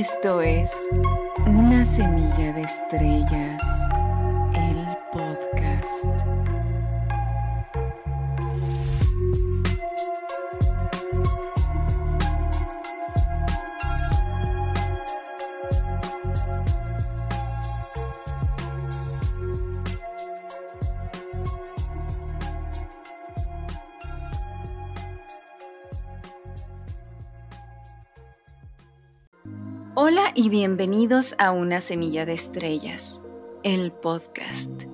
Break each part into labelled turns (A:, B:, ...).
A: Esto es Una semilla de estrellas, el podcast. Y bienvenidos a Una Semilla de Estrellas, el podcast.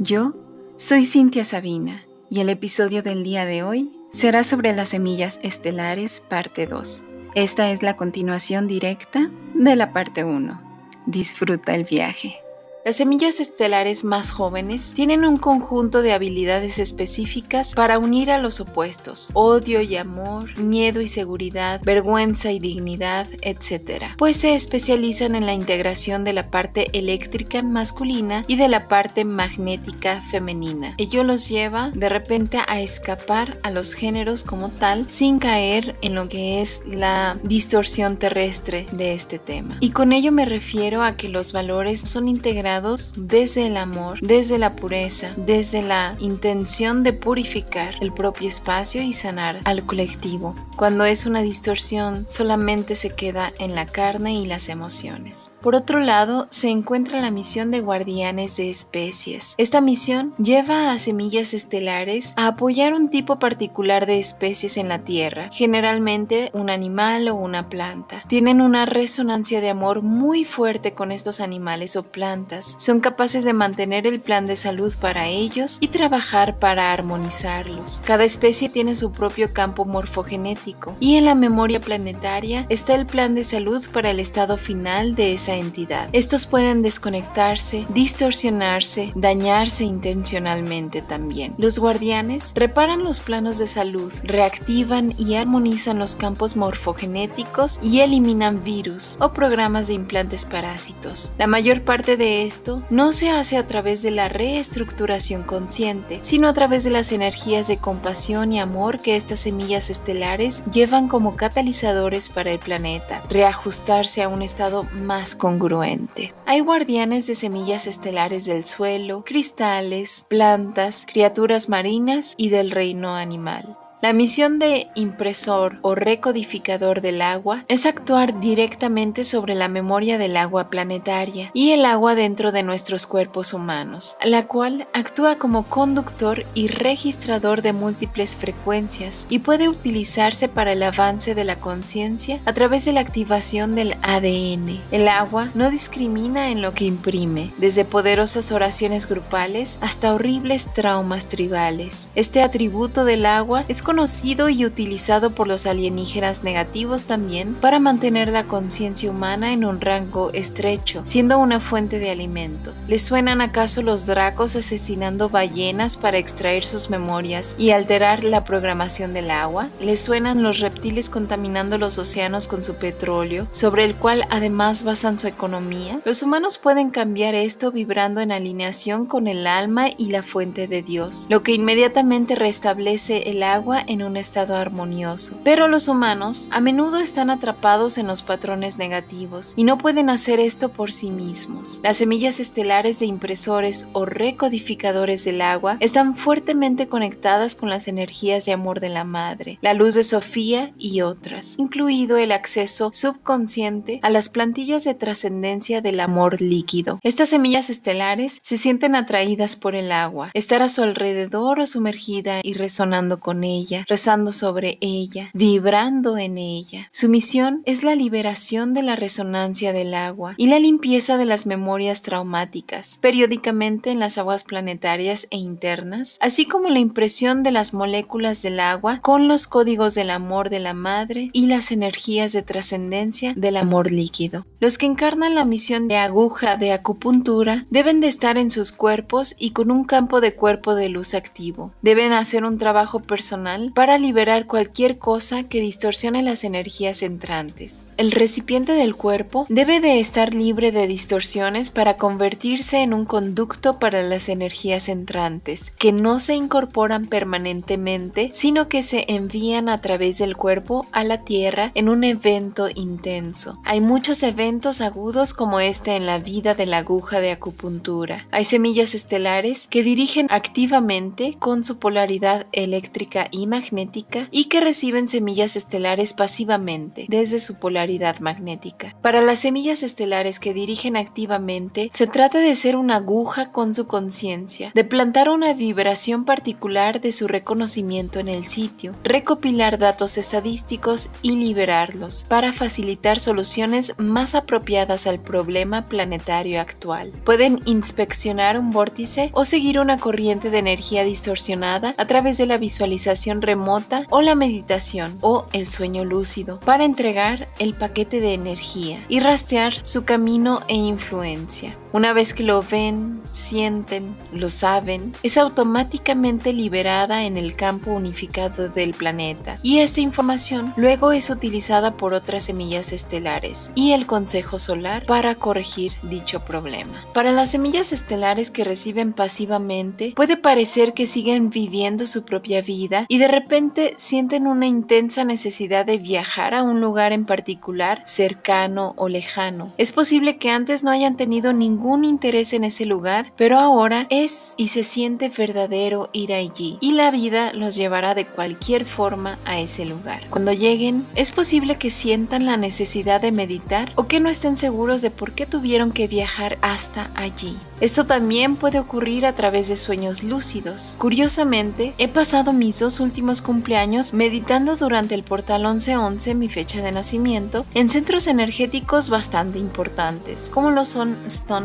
A: Yo soy Cintia Sabina y el episodio del día de hoy será sobre las semillas estelares parte 2. Esta es la continuación directa de la parte 1. Disfruta el viaje. Las semillas estelares más jóvenes tienen un conjunto de habilidades específicas para unir a los opuestos, odio y amor, miedo y seguridad, vergüenza y dignidad, etc. Pues se especializan en la integración de la parte eléctrica masculina y de la parte magnética femenina. Ello los lleva de repente a escapar a los géneros como tal sin caer en lo que es la distorsión terrestre de este tema. Y con ello me refiero a que los valores son integrados desde el amor, desde la pureza, desde la intención de purificar el propio espacio y sanar al colectivo. Cuando es una distorsión, solamente se queda en la carne y las emociones. Por otro lado, se encuentra la misión de guardianes de especies. Esta misión lleva a semillas estelares a apoyar un tipo particular de especies en la Tierra, generalmente un animal o una planta. Tienen una resonancia de amor muy fuerte con estos animales o plantas son capaces de mantener el plan de salud para ellos y trabajar para armonizarlos. Cada especie tiene su propio campo morfogenético y en la memoria planetaria está el plan de salud para el estado final de esa entidad. Estos pueden desconectarse, distorsionarse, dañarse intencionalmente también. Los guardianes reparan los planos de salud, reactivan y armonizan los campos morfogenéticos y eliminan virus o programas de implantes parásitos. La mayor parte de esto no se hace a través de la reestructuración consciente, sino a través de las energías de compasión y amor que estas semillas estelares llevan como catalizadores para el planeta, reajustarse a un estado más congruente. Hay guardianes de semillas estelares del suelo, cristales, plantas, criaturas marinas y del reino animal. La misión de impresor o recodificador del agua es actuar directamente sobre la memoria del agua planetaria y el agua dentro de nuestros cuerpos humanos, la cual actúa como conductor y registrador de múltiples frecuencias y puede utilizarse para el avance de la conciencia a través de la activación del ADN. El agua no discrimina en lo que imprime, desde poderosas oraciones grupales hasta horribles traumas tribales. Este atributo del agua es conocido y utilizado por los alienígenas negativos también para mantener la conciencia humana en un rango estrecho, siendo una fuente de alimento. ¿Les suenan acaso los dracos asesinando ballenas para extraer sus memorias y alterar la programación del agua? ¿Les suenan los reptiles contaminando los océanos con su petróleo, sobre el cual además basan su economía? Los humanos pueden cambiar esto vibrando en alineación con el alma y la fuente de Dios, lo que inmediatamente restablece el agua en un estado armonioso. Pero los humanos a menudo están atrapados en los patrones negativos y no pueden hacer esto por sí mismos. Las semillas estelares de impresores o recodificadores del agua están fuertemente conectadas con las energías de amor de la madre, la luz de Sofía y otras, incluido el acceso subconsciente a las plantillas de trascendencia del amor líquido. Estas semillas estelares se sienten atraídas por el agua, estar a su alrededor o sumergida y resonando con ella rezando sobre ella, vibrando en ella. Su misión es la liberación de la resonancia del agua y la limpieza de las memorias traumáticas, periódicamente en las aguas planetarias e internas, así como la impresión de las moléculas del agua con los códigos del amor de la madre y las energías de trascendencia del amor líquido. Los que encarnan la misión de aguja de acupuntura deben de estar en sus cuerpos y con un campo de cuerpo de luz activo. Deben hacer un trabajo personal para liberar cualquier cosa que distorsione las energías entrantes. El recipiente del cuerpo debe de estar libre de distorsiones para convertirse en un conducto para las energías entrantes, que no se incorporan permanentemente, sino que se envían a través del cuerpo a la Tierra en un evento intenso. Hay muchos eventos agudos como este en la vida de la aguja de acupuntura. Hay semillas estelares que dirigen activamente con su polaridad eléctrica y magnética y que reciben semillas estelares pasivamente desde su polaridad magnética. Para las semillas estelares que dirigen activamente, se trata de ser una aguja con su conciencia, de plantar una vibración particular de su reconocimiento en el sitio, recopilar datos estadísticos y liberarlos para facilitar soluciones más apropiadas al problema planetario actual. Pueden inspeccionar un vórtice o seguir una corriente de energía distorsionada a través de la visualización remota o la meditación o el sueño lúcido para entregar el paquete de energía y rastrear su camino e influencia. Una vez que lo ven, sienten, lo saben, es automáticamente liberada en el campo unificado del planeta y esta información luego es utilizada por otras semillas estelares y el Consejo Solar para corregir dicho problema. Para las semillas estelares que reciben pasivamente, puede parecer que siguen viviendo su propia vida y de repente sienten una intensa necesidad de viajar a un lugar en particular, cercano o lejano. Es posible que antes no hayan tenido ningún interés en ese lugar, pero ahora es y se siente verdadero ir allí y la vida los llevará de cualquier forma a ese lugar. Cuando lleguen, es posible que sientan la necesidad de meditar o que no estén seguros de por qué tuvieron que viajar hasta allí. Esto también puede ocurrir a través de sueños lúcidos. Curiosamente, he pasado mis dos últimos cumpleaños meditando durante el portal 1111, mi fecha de nacimiento, en centros energéticos bastante importantes, como lo son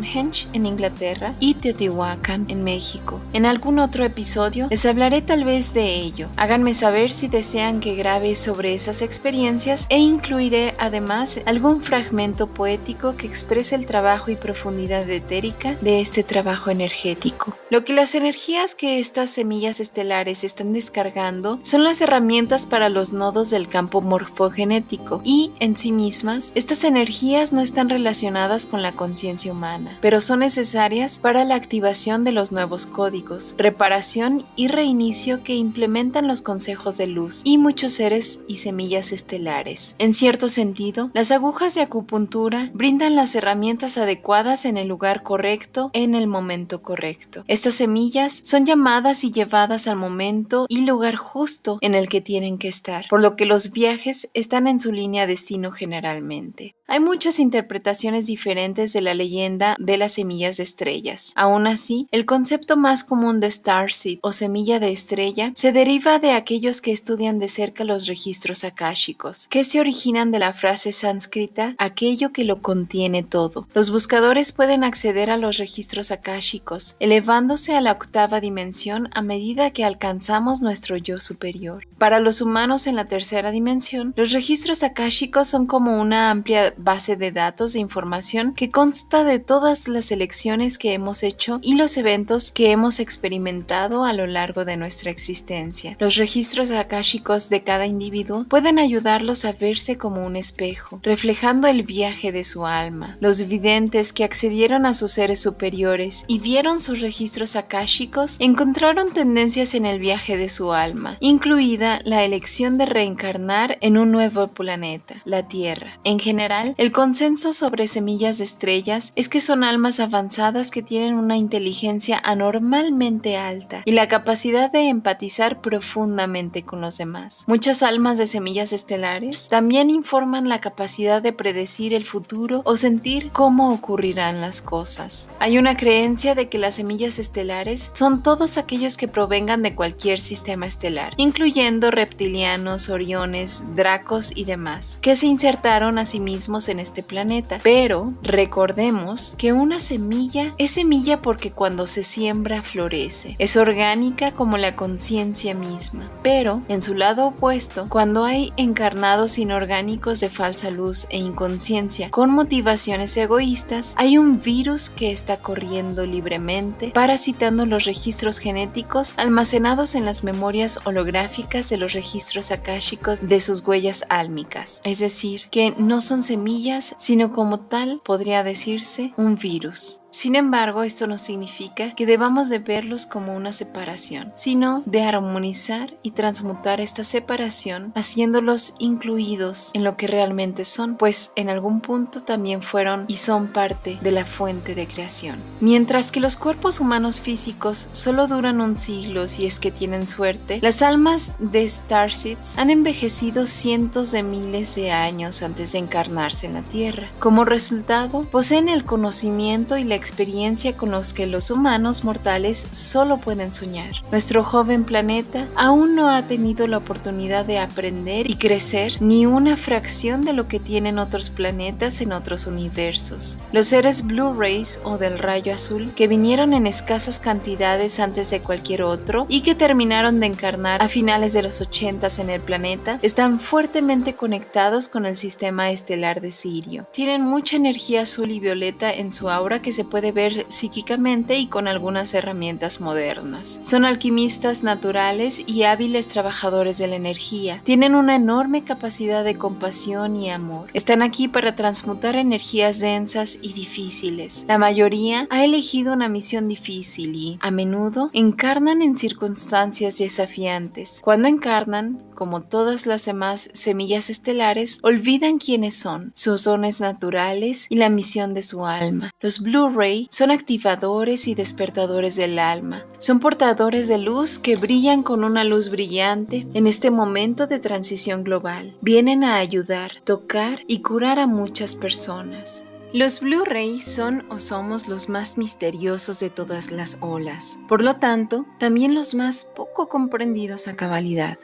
A: En Inglaterra y Teotihuacán en México. En algún otro episodio les hablaré tal vez de ello. Háganme saber si desean que grabe sobre esas experiencias e incluiré además algún fragmento poético que exprese el trabajo y profundidad etérica de este trabajo energético. Lo que las energías que estas semillas estelares están descargando son las herramientas para los nodos del campo morfogenético y, en sí mismas, estas energías no están relacionadas con la conciencia humana, pero son necesarias para la activación de los nuevos códigos, reparación y reinicio que implementan los consejos de luz y muchos seres y semillas estelares. En cierto sentido, las agujas de acupuntura brindan las herramientas adecuadas en el lugar correcto en el momento correcto. Estas semillas son llamadas y llevadas al momento y lugar justo en el que tienen que estar, por lo que los viajes están en su línea destino generalmente. Hay muchas interpretaciones diferentes de la leyenda de las semillas de estrellas. Aún así, el concepto más común de starseed o semilla de estrella se deriva de aquellos que estudian de cerca los registros akáshicos, que se originan de la frase sánscrita aquello que lo contiene todo. Los buscadores pueden acceder a los registros akáshicos, elevándose a la octava dimensión a medida que alcanzamos nuestro yo superior. Para los humanos en la tercera dimensión, los registros akáshicos son como una amplia base de datos de información que consta de todas las elecciones que hemos hecho y los eventos que hemos experimentado a lo largo de nuestra existencia. Los registros akáshicos de cada individuo pueden ayudarlos a verse como un espejo, reflejando el viaje de su alma. Los videntes que accedieron a sus seres superiores y vieron sus registros akáshicos encontraron tendencias en el viaje de su alma, incluida la elección de reencarnar en un nuevo planeta, la Tierra. En general, el consenso sobre semillas de estrellas es que son almas avanzadas que tienen una inteligencia anormalmente alta y la capacidad de empatizar profundamente con los demás. Muchas almas de semillas estelares también informan la capacidad de predecir el futuro o sentir cómo ocurrirán las cosas. Hay una creencia de que las semillas estelares son todos aquellos que provengan de cualquier sistema estelar, incluyendo reptilianos, oriones, dracos y demás, que se insertaron a sí mismos en este planeta. Pero recordemos que una semilla es semilla porque cuando se siembra florece. Es orgánica como la conciencia misma. Pero en su lado opuesto, cuando hay encarnados inorgánicos de falsa luz e inconsciencia con motivaciones egoístas, hay un virus que está corriendo libremente, parasitando los registros genéticos almacenados en las memorias holográficas de los registros akáshicos de sus huellas álmicas. Es decir, que no son semillas, sino como tal podría decirse un virus. Sin embargo, esto no significa que debamos de verlos como una separación, sino de armonizar y transmutar esta separación haciéndolos incluidos en lo que realmente son, pues en algún punto también fueron y son parte de la fuente de creación. Mientras que los cuerpos humanos físicos solo duran un siglo si es que tienen suerte, las almas de Starseeds han envejecido cientos de miles de años antes de encarnarse en la Tierra. Como resultado, poseen el conocimiento y la experiencia con los que los humanos mortales solo pueden soñar. Nuestro joven planeta aún no ha tenido la oportunidad de aprender y crecer ni una fracción de lo que tienen otros planetas en otros universos. Los seres Blu-rays o del rayo azul que vinieron en escasas cantidades antes de cualquier otro y que terminaron de encarnar a finales de los 80 en el planeta están fuertemente conectados con el sistema estelar de Sirio. Tienen mucha energía azul y violeta en su aura que se puede ver psíquicamente y con algunas herramientas modernas. Son alquimistas naturales y hábiles trabajadores de la energía. Tienen una enorme capacidad de compasión y amor. Están aquí para transmutar energías densas y difíciles. La mayoría ha elegido una misión difícil y, a menudo, encarnan en circunstancias desafiantes. Cuando encarnan, como todas las demás semillas estelares, olvidan quiénes son, sus dones naturales y la misión de su alma. Los Blu-ray son activadores y despertadores del alma. Son portadores de luz que brillan con una luz brillante en este momento de transición global. Vienen a ayudar, tocar y curar a muchas personas. Los Blu-ray son o somos los más misteriosos de todas las olas, por lo tanto, también los más poco comprendidos a cabalidad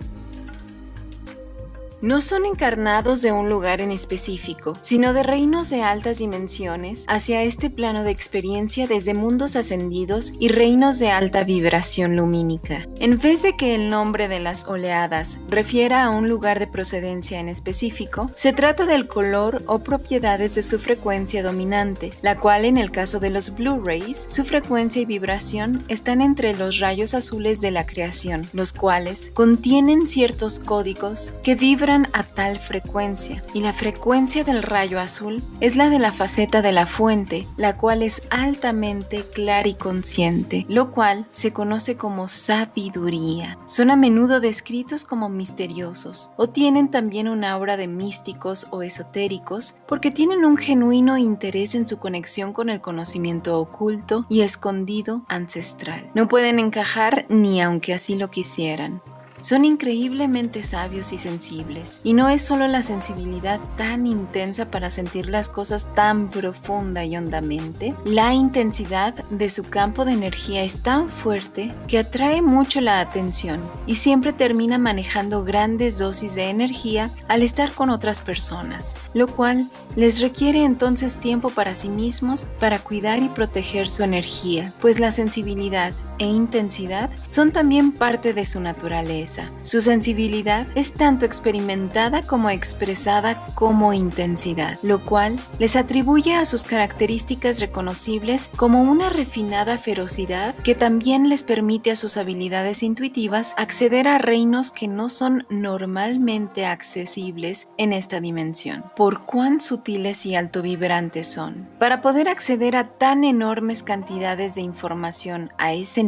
A: no son encarnados de un lugar en específico, sino de reinos de altas dimensiones hacia este plano de experiencia desde mundos ascendidos y reinos de alta vibración lumínica. En vez de que el nombre de las oleadas refiera a un lugar de procedencia en específico, se trata del color o propiedades de su frecuencia dominante, la cual en el caso de los Blu-rays, su frecuencia y vibración están entre los rayos azules de la creación, los cuales contienen ciertos códigos que vibran a tal frecuencia, y la frecuencia del rayo azul es la de la faceta de la fuente, la cual es altamente clara y consciente, lo cual se conoce como sabiduría. Son a menudo descritos como misteriosos, o tienen también una aura de místicos o esotéricos, porque tienen un genuino interés en su conexión con el conocimiento oculto y escondido ancestral. No pueden encajar ni aunque así lo quisieran. Son increíblemente sabios y sensibles, y no es solo la sensibilidad tan intensa para sentir las cosas tan profunda y hondamente, la intensidad de su campo de energía es tan fuerte que atrae mucho la atención y siempre termina manejando grandes dosis de energía al estar con otras personas, lo cual les requiere entonces tiempo para sí mismos para cuidar y proteger su energía, pues la sensibilidad e intensidad son también parte de su naturaleza. Su sensibilidad es tanto experimentada como expresada como intensidad, lo cual les atribuye a sus características reconocibles como una refinada ferocidad que también les permite a sus habilidades intuitivas acceder a reinos que no son normalmente accesibles en esta dimensión, por cuán sutiles y alto vibrantes son. Para poder acceder a tan enormes cantidades de información a ese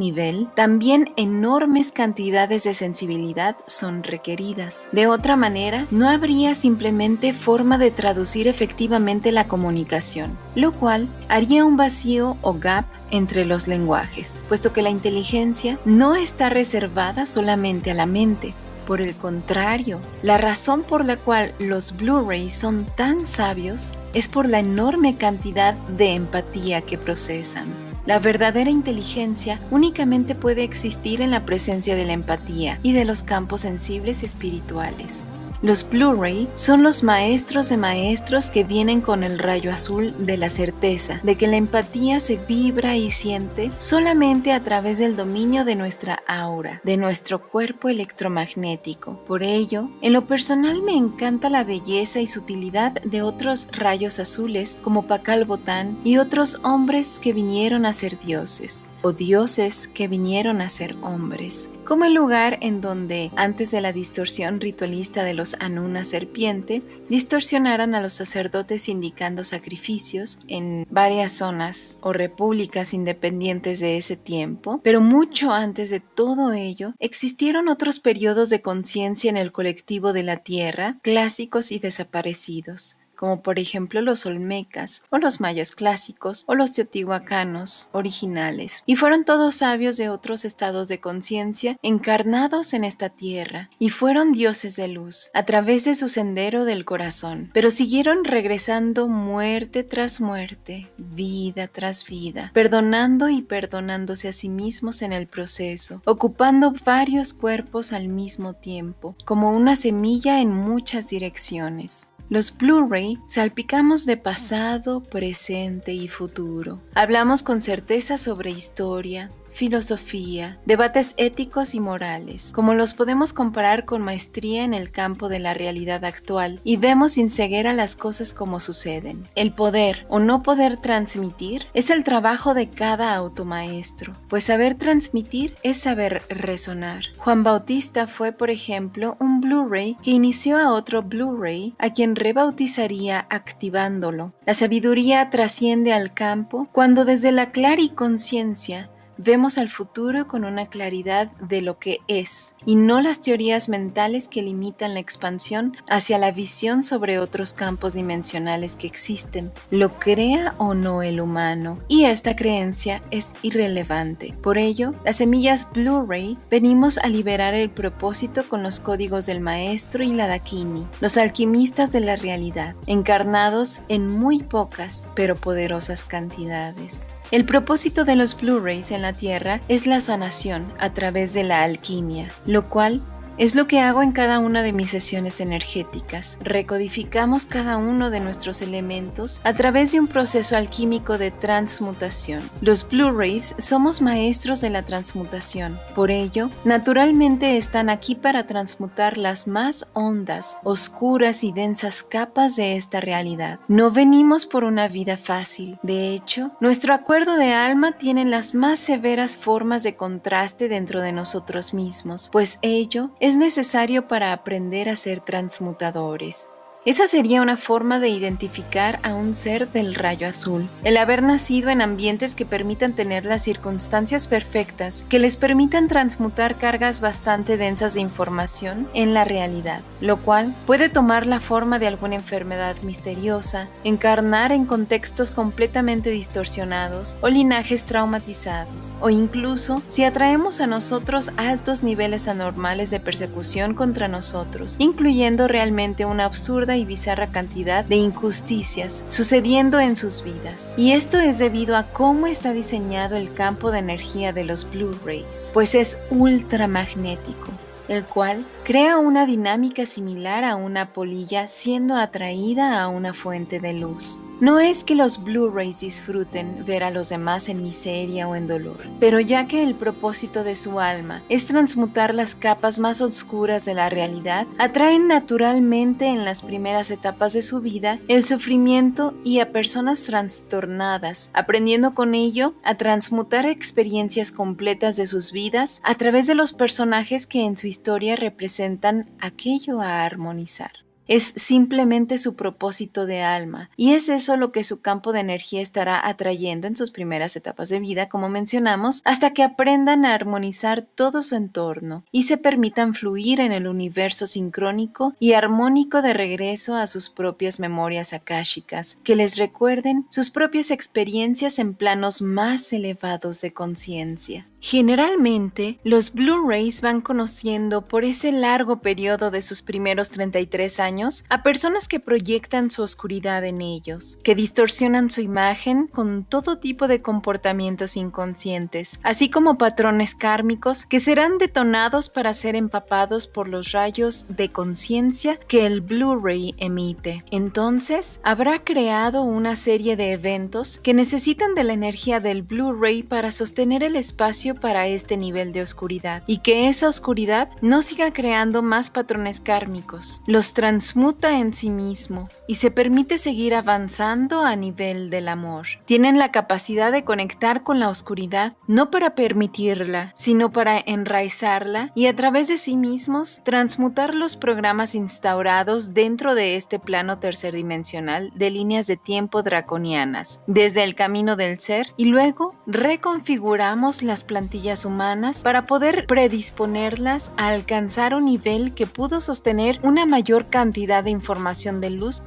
A: también enormes cantidades de sensibilidad son requeridas. De otra manera, no habría simplemente forma de traducir efectivamente la comunicación, lo cual haría un vacío o gap entre los lenguajes, puesto que la inteligencia no está reservada solamente a la mente, por el contrario, la razón por la cual los Blu-rays son tan sabios es por la enorme cantidad de empatía que procesan. La verdadera inteligencia únicamente puede existir en la presencia de la empatía y de los campos sensibles espirituales. Los Blu-ray son los maestros de maestros que vienen con el rayo azul de la certeza de que la empatía se vibra y siente solamente a través del dominio de nuestra aura, de nuestro cuerpo electromagnético. Por ello, en lo personal me encanta la belleza y sutilidad de otros rayos azules como Pacal Botán y otros hombres que vinieron a ser dioses, o dioses que vinieron a ser hombres como el lugar en donde, antes de la distorsión ritualista de los Anuna serpiente, distorsionaran a los sacerdotes indicando sacrificios en varias zonas o repúblicas independientes de ese tiempo, pero mucho antes de todo ello, existieron otros periodos de conciencia en el colectivo de la Tierra, clásicos y desaparecidos como por ejemplo los olmecas o los mayas clásicos o los teotihuacanos originales, y fueron todos sabios de otros estados de conciencia encarnados en esta tierra, y fueron dioses de luz a través de su sendero del corazón, pero siguieron regresando muerte tras muerte, vida tras vida, perdonando y perdonándose a sí mismos en el proceso, ocupando varios cuerpos al mismo tiempo, como una semilla en muchas direcciones. Los Blu-ray salpicamos de pasado, presente y futuro. Hablamos con certeza sobre historia, filosofía, debates éticos y morales, como los podemos comparar con maestría en el campo de la realidad actual y vemos sin ceguera las cosas como suceden. El poder o no poder transmitir es el trabajo de cada automaestro, pues saber transmitir es saber resonar. Juan Bautista fue, por ejemplo, un Blu-ray que inició a otro Blu-ray a quien rebautizaría activándolo. La sabiduría trasciende al campo cuando desde la clara y conciencia vemos al futuro con una claridad de lo que es y no las teorías mentales que limitan la expansión hacia la visión sobre otros campos dimensionales que existen, lo crea o no el humano, y esta creencia es irrelevante. Por ello, las semillas Blu-ray venimos a liberar el propósito con los códigos del maestro y la Dakini, los alquimistas de la realidad, encarnados en muy pocas pero poderosas cantidades. El propósito de los Blu-rays en la Tierra es la sanación a través de la alquimia, lo cual es lo que hago en cada una de mis sesiones energéticas. Recodificamos cada uno de nuestros elementos a través de un proceso alquímico de transmutación. Los Blu-rays somos maestros de la transmutación. Por ello, naturalmente están aquí para transmutar las más hondas, oscuras y densas capas de esta realidad. No venimos por una vida fácil. De hecho, nuestro acuerdo de alma tiene las más severas formas de contraste dentro de nosotros mismos, pues ello es necesario para aprender a ser transmutadores. Esa sería una forma de identificar a un ser del rayo azul, el haber nacido en ambientes que permitan tener las circunstancias perfectas, que les permitan transmutar cargas bastante densas de información en la realidad, lo cual puede tomar la forma de alguna enfermedad misteriosa, encarnar en contextos completamente distorsionados o linajes traumatizados, o incluso si atraemos a nosotros altos niveles anormales de persecución contra nosotros, incluyendo realmente una absurda y bizarra cantidad de injusticias sucediendo en sus vidas. Y esto es debido a cómo está diseñado el campo de energía de los Blu-rays, pues es ultramagnético el cual crea una dinámica similar a una polilla siendo atraída a una fuente de luz. No es que los Blu-rays disfruten ver a los demás en miseria o en dolor, pero ya que el propósito de su alma es transmutar las capas más oscuras de la realidad, atraen naturalmente en las primeras etapas de su vida el sufrimiento y a personas trastornadas, aprendiendo con ello a transmutar experiencias completas de sus vidas a través de los personajes que en su historia representan aquello a armonizar es simplemente su propósito de alma, y es eso lo que su campo de energía estará atrayendo en sus primeras etapas de vida, como mencionamos, hasta que aprendan a armonizar todo su entorno y se permitan fluir en el universo sincrónico y armónico de regreso a sus propias memorias akáshicas, que les recuerden sus propias experiencias en planos más elevados de conciencia. Generalmente, los Blu-rays van conociendo por ese largo periodo de sus primeros 33 años a personas que proyectan su oscuridad en ellos, que distorsionan su imagen con todo tipo de comportamientos inconscientes, así como patrones kármicos que serán detonados para ser empapados por los rayos de conciencia que el Blu-ray emite. Entonces, habrá creado una serie de eventos que necesitan de la energía del Blu-ray para sostener el espacio para este nivel de oscuridad y que esa oscuridad no siga creando más patrones kármicos, los transmuta en sí mismo y se permite seguir avanzando a nivel del amor. Tienen la capacidad de conectar con la oscuridad no para permitirla, sino para enraizarla y a través de sí mismos transmutar los programas instaurados dentro de este plano tercerdimensional de líneas de tiempo draconianas, desde el camino del ser y luego reconfiguramos las plantas humanas para poder predisponerlas a alcanzar un nivel que pudo sostener una mayor cantidad de información de luz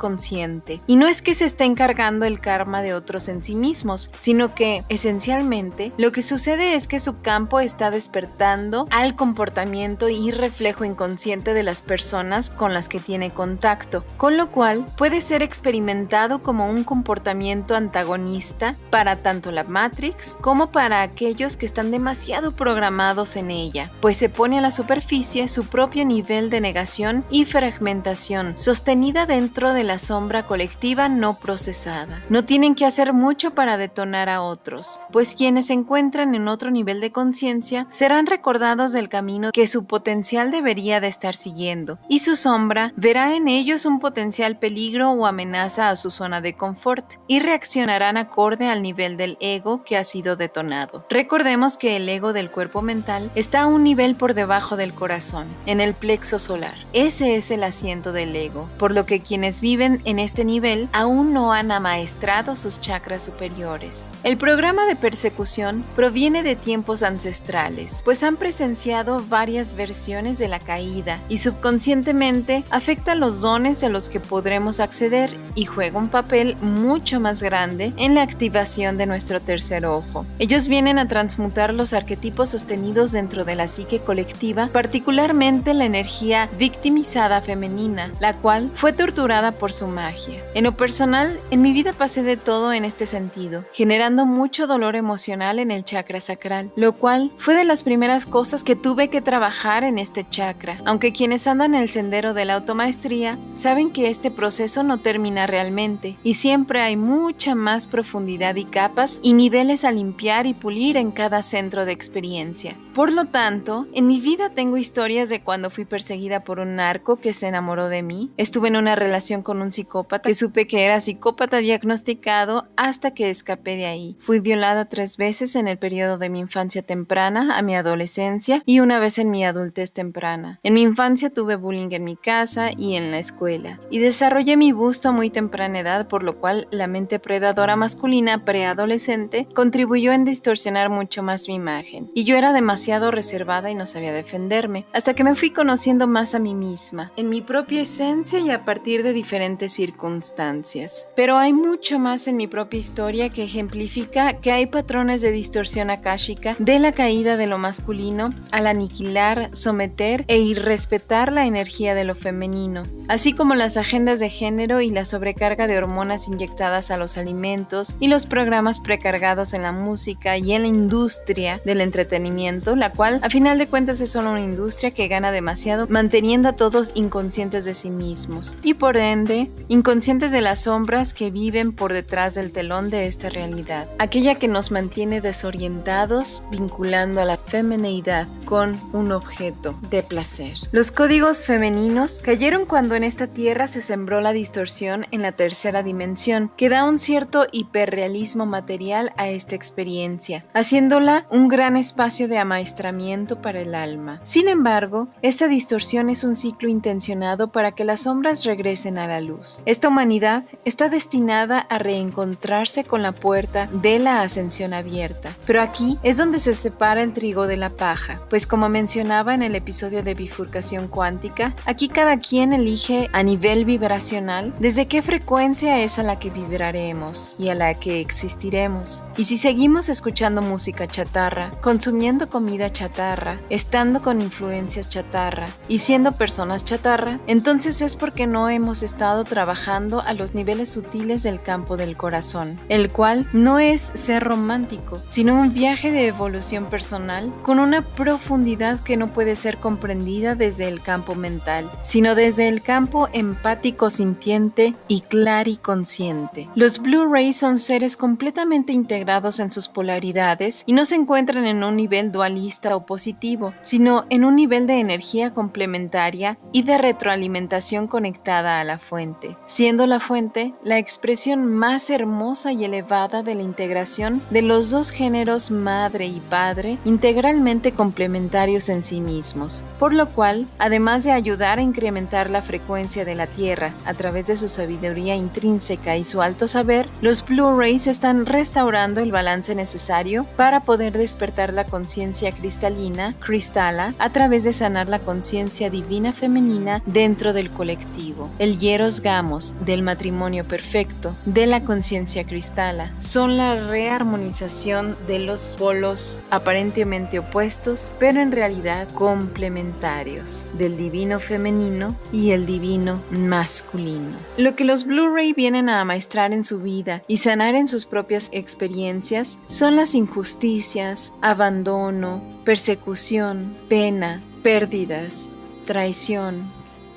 A: Y no es que se esté encargando el karma de otros en sí mismos, sino que esencialmente lo que sucede es que su campo está despertando al comportamiento y reflejo inconsciente de las personas con las que tiene contacto, con lo cual puede ser experimentado como un comportamiento antagonista para tanto la Matrix como para aquellos que están de demasiado programados en ella, pues se pone a la superficie su propio nivel de negación y fragmentación, sostenida dentro de la sombra colectiva no procesada. No tienen que hacer mucho para detonar a otros, pues quienes se encuentran en otro nivel de conciencia serán recordados del camino que su potencial debería de estar siguiendo, y su sombra verá en ellos un potencial peligro o amenaza a su zona de confort, y reaccionarán acorde al nivel del ego que ha sido detonado. Recordemos que el ego del cuerpo mental está a un nivel por debajo del corazón, en el plexo solar. Ese es el asiento del ego, por lo que quienes viven en este nivel aún no han amaestrado sus chakras superiores. El programa de persecución proviene de tiempos ancestrales, pues han presenciado varias versiones de la caída y subconscientemente afecta los dones a los que podremos acceder y juega un papel mucho más grande en la activación de nuestro tercer ojo. Ellos vienen a transmutar los arquetipos sostenidos dentro de la psique colectiva, particularmente la energía victimizada femenina, la cual fue torturada por su magia. En lo personal, en mi vida pasé de todo en este sentido, generando mucho dolor emocional en el chakra sacral, lo cual fue de las primeras cosas que tuve que trabajar en este chakra, aunque quienes andan en el sendero de la automaestría saben que este proceso no termina realmente y siempre hay mucha más profundidad y capas y niveles a limpiar y pulir en cada centro de experiencia. Por lo tanto, en mi vida tengo historias de cuando fui perseguida por un narco que se enamoró de mí, estuve en una relación con un psicópata que supe que era psicópata diagnosticado hasta que escapé de ahí. Fui violada tres veces en el periodo de mi infancia temprana a mi adolescencia y una vez en mi adultez temprana. En mi infancia tuve bullying en mi casa y en la escuela y desarrollé mi busto a muy temprana edad por lo cual la mente predadora masculina preadolescente contribuyó en distorsionar mucho más mi imagen, y yo era demasiado reservada y no sabía defenderme, hasta que me fui conociendo más a mí misma, en mi propia esencia y a partir de diferentes circunstancias. Pero hay mucho más en mi propia historia que ejemplifica que hay patrones de distorsión akáshica de la caída de lo masculino al aniquilar, someter e irrespetar la energía de lo femenino, así como las agendas de género y la sobrecarga de hormonas inyectadas a los alimentos y los programas precargados en la música y en la industria del entretenimiento, la cual a final de cuentas es solo una industria que gana demasiado manteniendo a todos inconscientes de sí mismos y por ende inconscientes de las sombras que viven por detrás del telón de esta realidad, aquella que nos mantiene desorientados vinculando a la femineidad con un objeto de placer. Los códigos femeninos cayeron cuando en esta tierra se sembró la distorsión en la tercera dimensión, que da un cierto hiperrealismo material a esta experiencia, haciéndola un gran espacio de amaestramiento para el alma. Sin embargo, esta distorsión es un ciclo intencionado para que las sombras regresen a la luz Esta humanidad está destinada a reencontrarse con la puerta de la ascensión abierta, pero aquí es donde se separa el trigo de la paja, pues como mencionaba en el episodio de bifurcación cuántica, aquí cada quien elige a nivel vibracional desde qué frecuencia es a la que vibraremos y a la que existiremos. Y si seguimos escuchando música chatarra, consumiendo comida chatarra, estando con influencias chatarra y siendo personas chatarra, entonces es porque no hemos estado trabajando a los niveles sutiles del campo del corazón, el cual no es ser romántico, sino un viaje de evolución personal con una profundidad que no puede ser comprendida desde el campo mental, sino desde el campo empático sintiente y clariconsciente. Los Blu-rays son seres completamente integrados en sus polaridades y no se encuentran en un nivel dualista o positivo, sino en un nivel de energía complementaria y de retroalimentación conectada a la fuente, siendo la fuente la expresión más hermosa y elevada de la integración de los dos géneros madre y padre integralmente complementarios en sí mismos, por lo cual, además de ayudar a incrementar la frecuencia de la Tierra a través de su sabiduría intrínseca y su alto saber, los Blu-rays están restaurando el balance necesario para poder despertar la conciencia cristalina, cristala, a través de sanar la conciencia divina femenina dentro del colectivo. El hieros del matrimonio perfecto, de la conciencia cristala, son la rearmonización de los polos aparentemente opuestos, pero en realidad complementarios, del divino femenino y el divino masculino. Lo que los Blu-ray vienen a amaestrar en su vida y sanar en sus propias experiencias son las injusticias, abandono, persecución, pena, pérdidas, traición,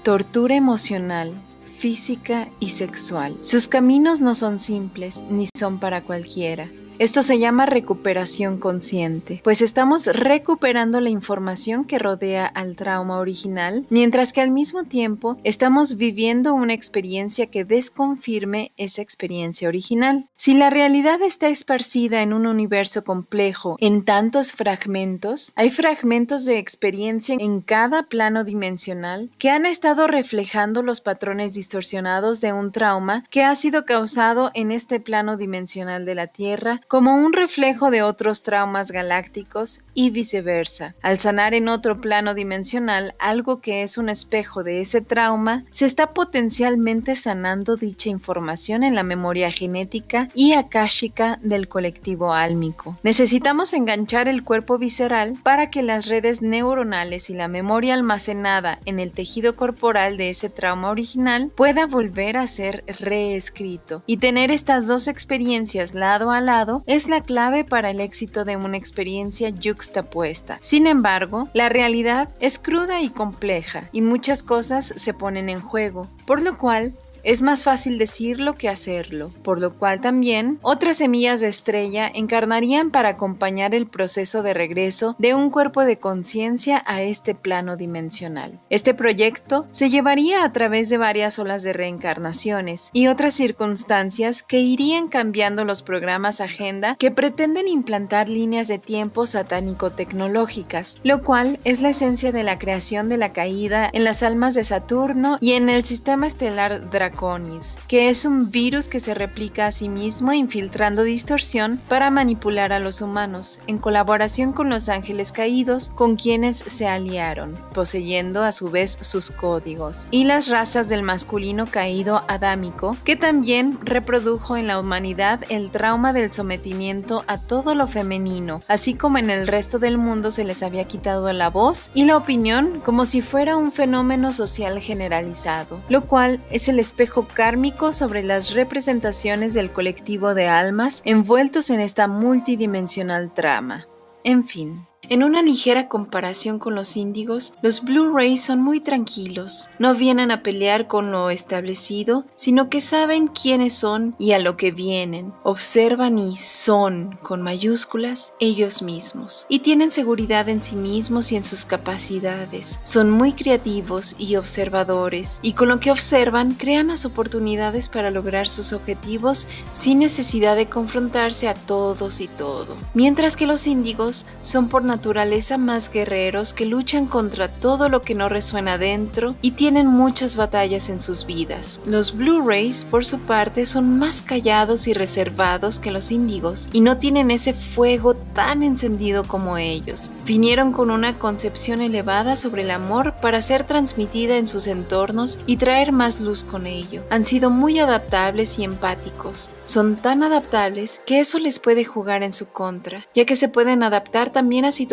A: tortura emocional, física y sexual. Sus caminos no son simples ni son para cualquiera. Esto se llama recuperación consciente, pues estamos recuperando la información que rodea al trauma original, mientras que al mismo tiempo estamos viviendo una experiencia que desconfirme esa experiencia original. Si la realidad está esparcida en un universo complejo, en tantos fragmentos, hay fragmentos de experiencia en cada plano dimensional que han estado reflejando los patrones distorsionados de un trauma que ha sido causado en este plano dimensional de la Tierra como un reflejo de otros traumas galácticos y viceversa. Al sanar en otro plano dimensional algo que es un espejo de ese trauma, se está potencialmente sanando dicha información en la memoria genética y akáshica del colectivo álmico. Necesitamos enganchar el cuerpo visceral para que las redes neuronales y la memoria almacenada en el tejido corporal de ese trauma original pueda volver a ser reescrito y tener estas dos experiencias lado a lado es la clave para el éxito de una experiencia yuxtapuesta. Sin embargo, la realidad es cruda y compleja y muchas cosas se ponen en juego, por lo cual es más fácil decirlo que hacerlo, por lo cual también otras semillas de estrella encarnarían para acompañar el proceso de regreso de un cuerpo de conciencia a este plano dimensional. Este proyecto se llevaría a través de varias olas de reencarnaciones y otras circunstancias que irían cambiando los programas agenda que pretenden implantar líneas de tiempo satánico-tecnológicas, lo cual es la esencia de la creación de la caída en las almas de Saturno y en el sistema estelar Que es un virus que se replica a sí mismo infiltrando distorsión para manipular a los humanos, en colaboración con los ángeles caídos con quienes se aliaron, poseyendo a su vez sus códigos, y las razas del masculino caído adámico, que también reprodujo en la humanidad el trauma del sometimiento a todo lo femenino, así como en el resto del mundo se les había quitado la voz y la opinión como si fuera un fenómeno social generalizado, lo cual es el espejo kármico sobre las representaciones del colectivo de almas envueltos en esta multidimensional trama. En fin, en una ligera comparación con los índigos, los Blu-rays son muy tranquilos, no vienen a pelear con lo establecido, sino que saben quiénes son y a lo que vienen, observan y son, con mayúsculas, ellos mismos, y tienen seguridad en sí mismos y en sus capacidades, son muy creativos y observadores, y con lo que observan crean las oportunidades para lograr sus objetivos sin necesidad de confrontarse a todos y todo, mientras que los índigos son por naturaleza naturaleza más guerreros que luchan contra todo lo que no resuena dentro y tienen muchas batallas en sus vidas. Los Blu-rays, por su parte, son más callados y reservados que los índigos y no tienen ese fuego tan encendido como ellos. Vinieron con una concepción elevada sobre el amor para ser transmitida en sus entornos y traer más luz con ello. Han sido muy adaptables y empáticos. Son tan adaptables que eso les puede jugar en su contra, ya que se pueden adaptar también a situaciones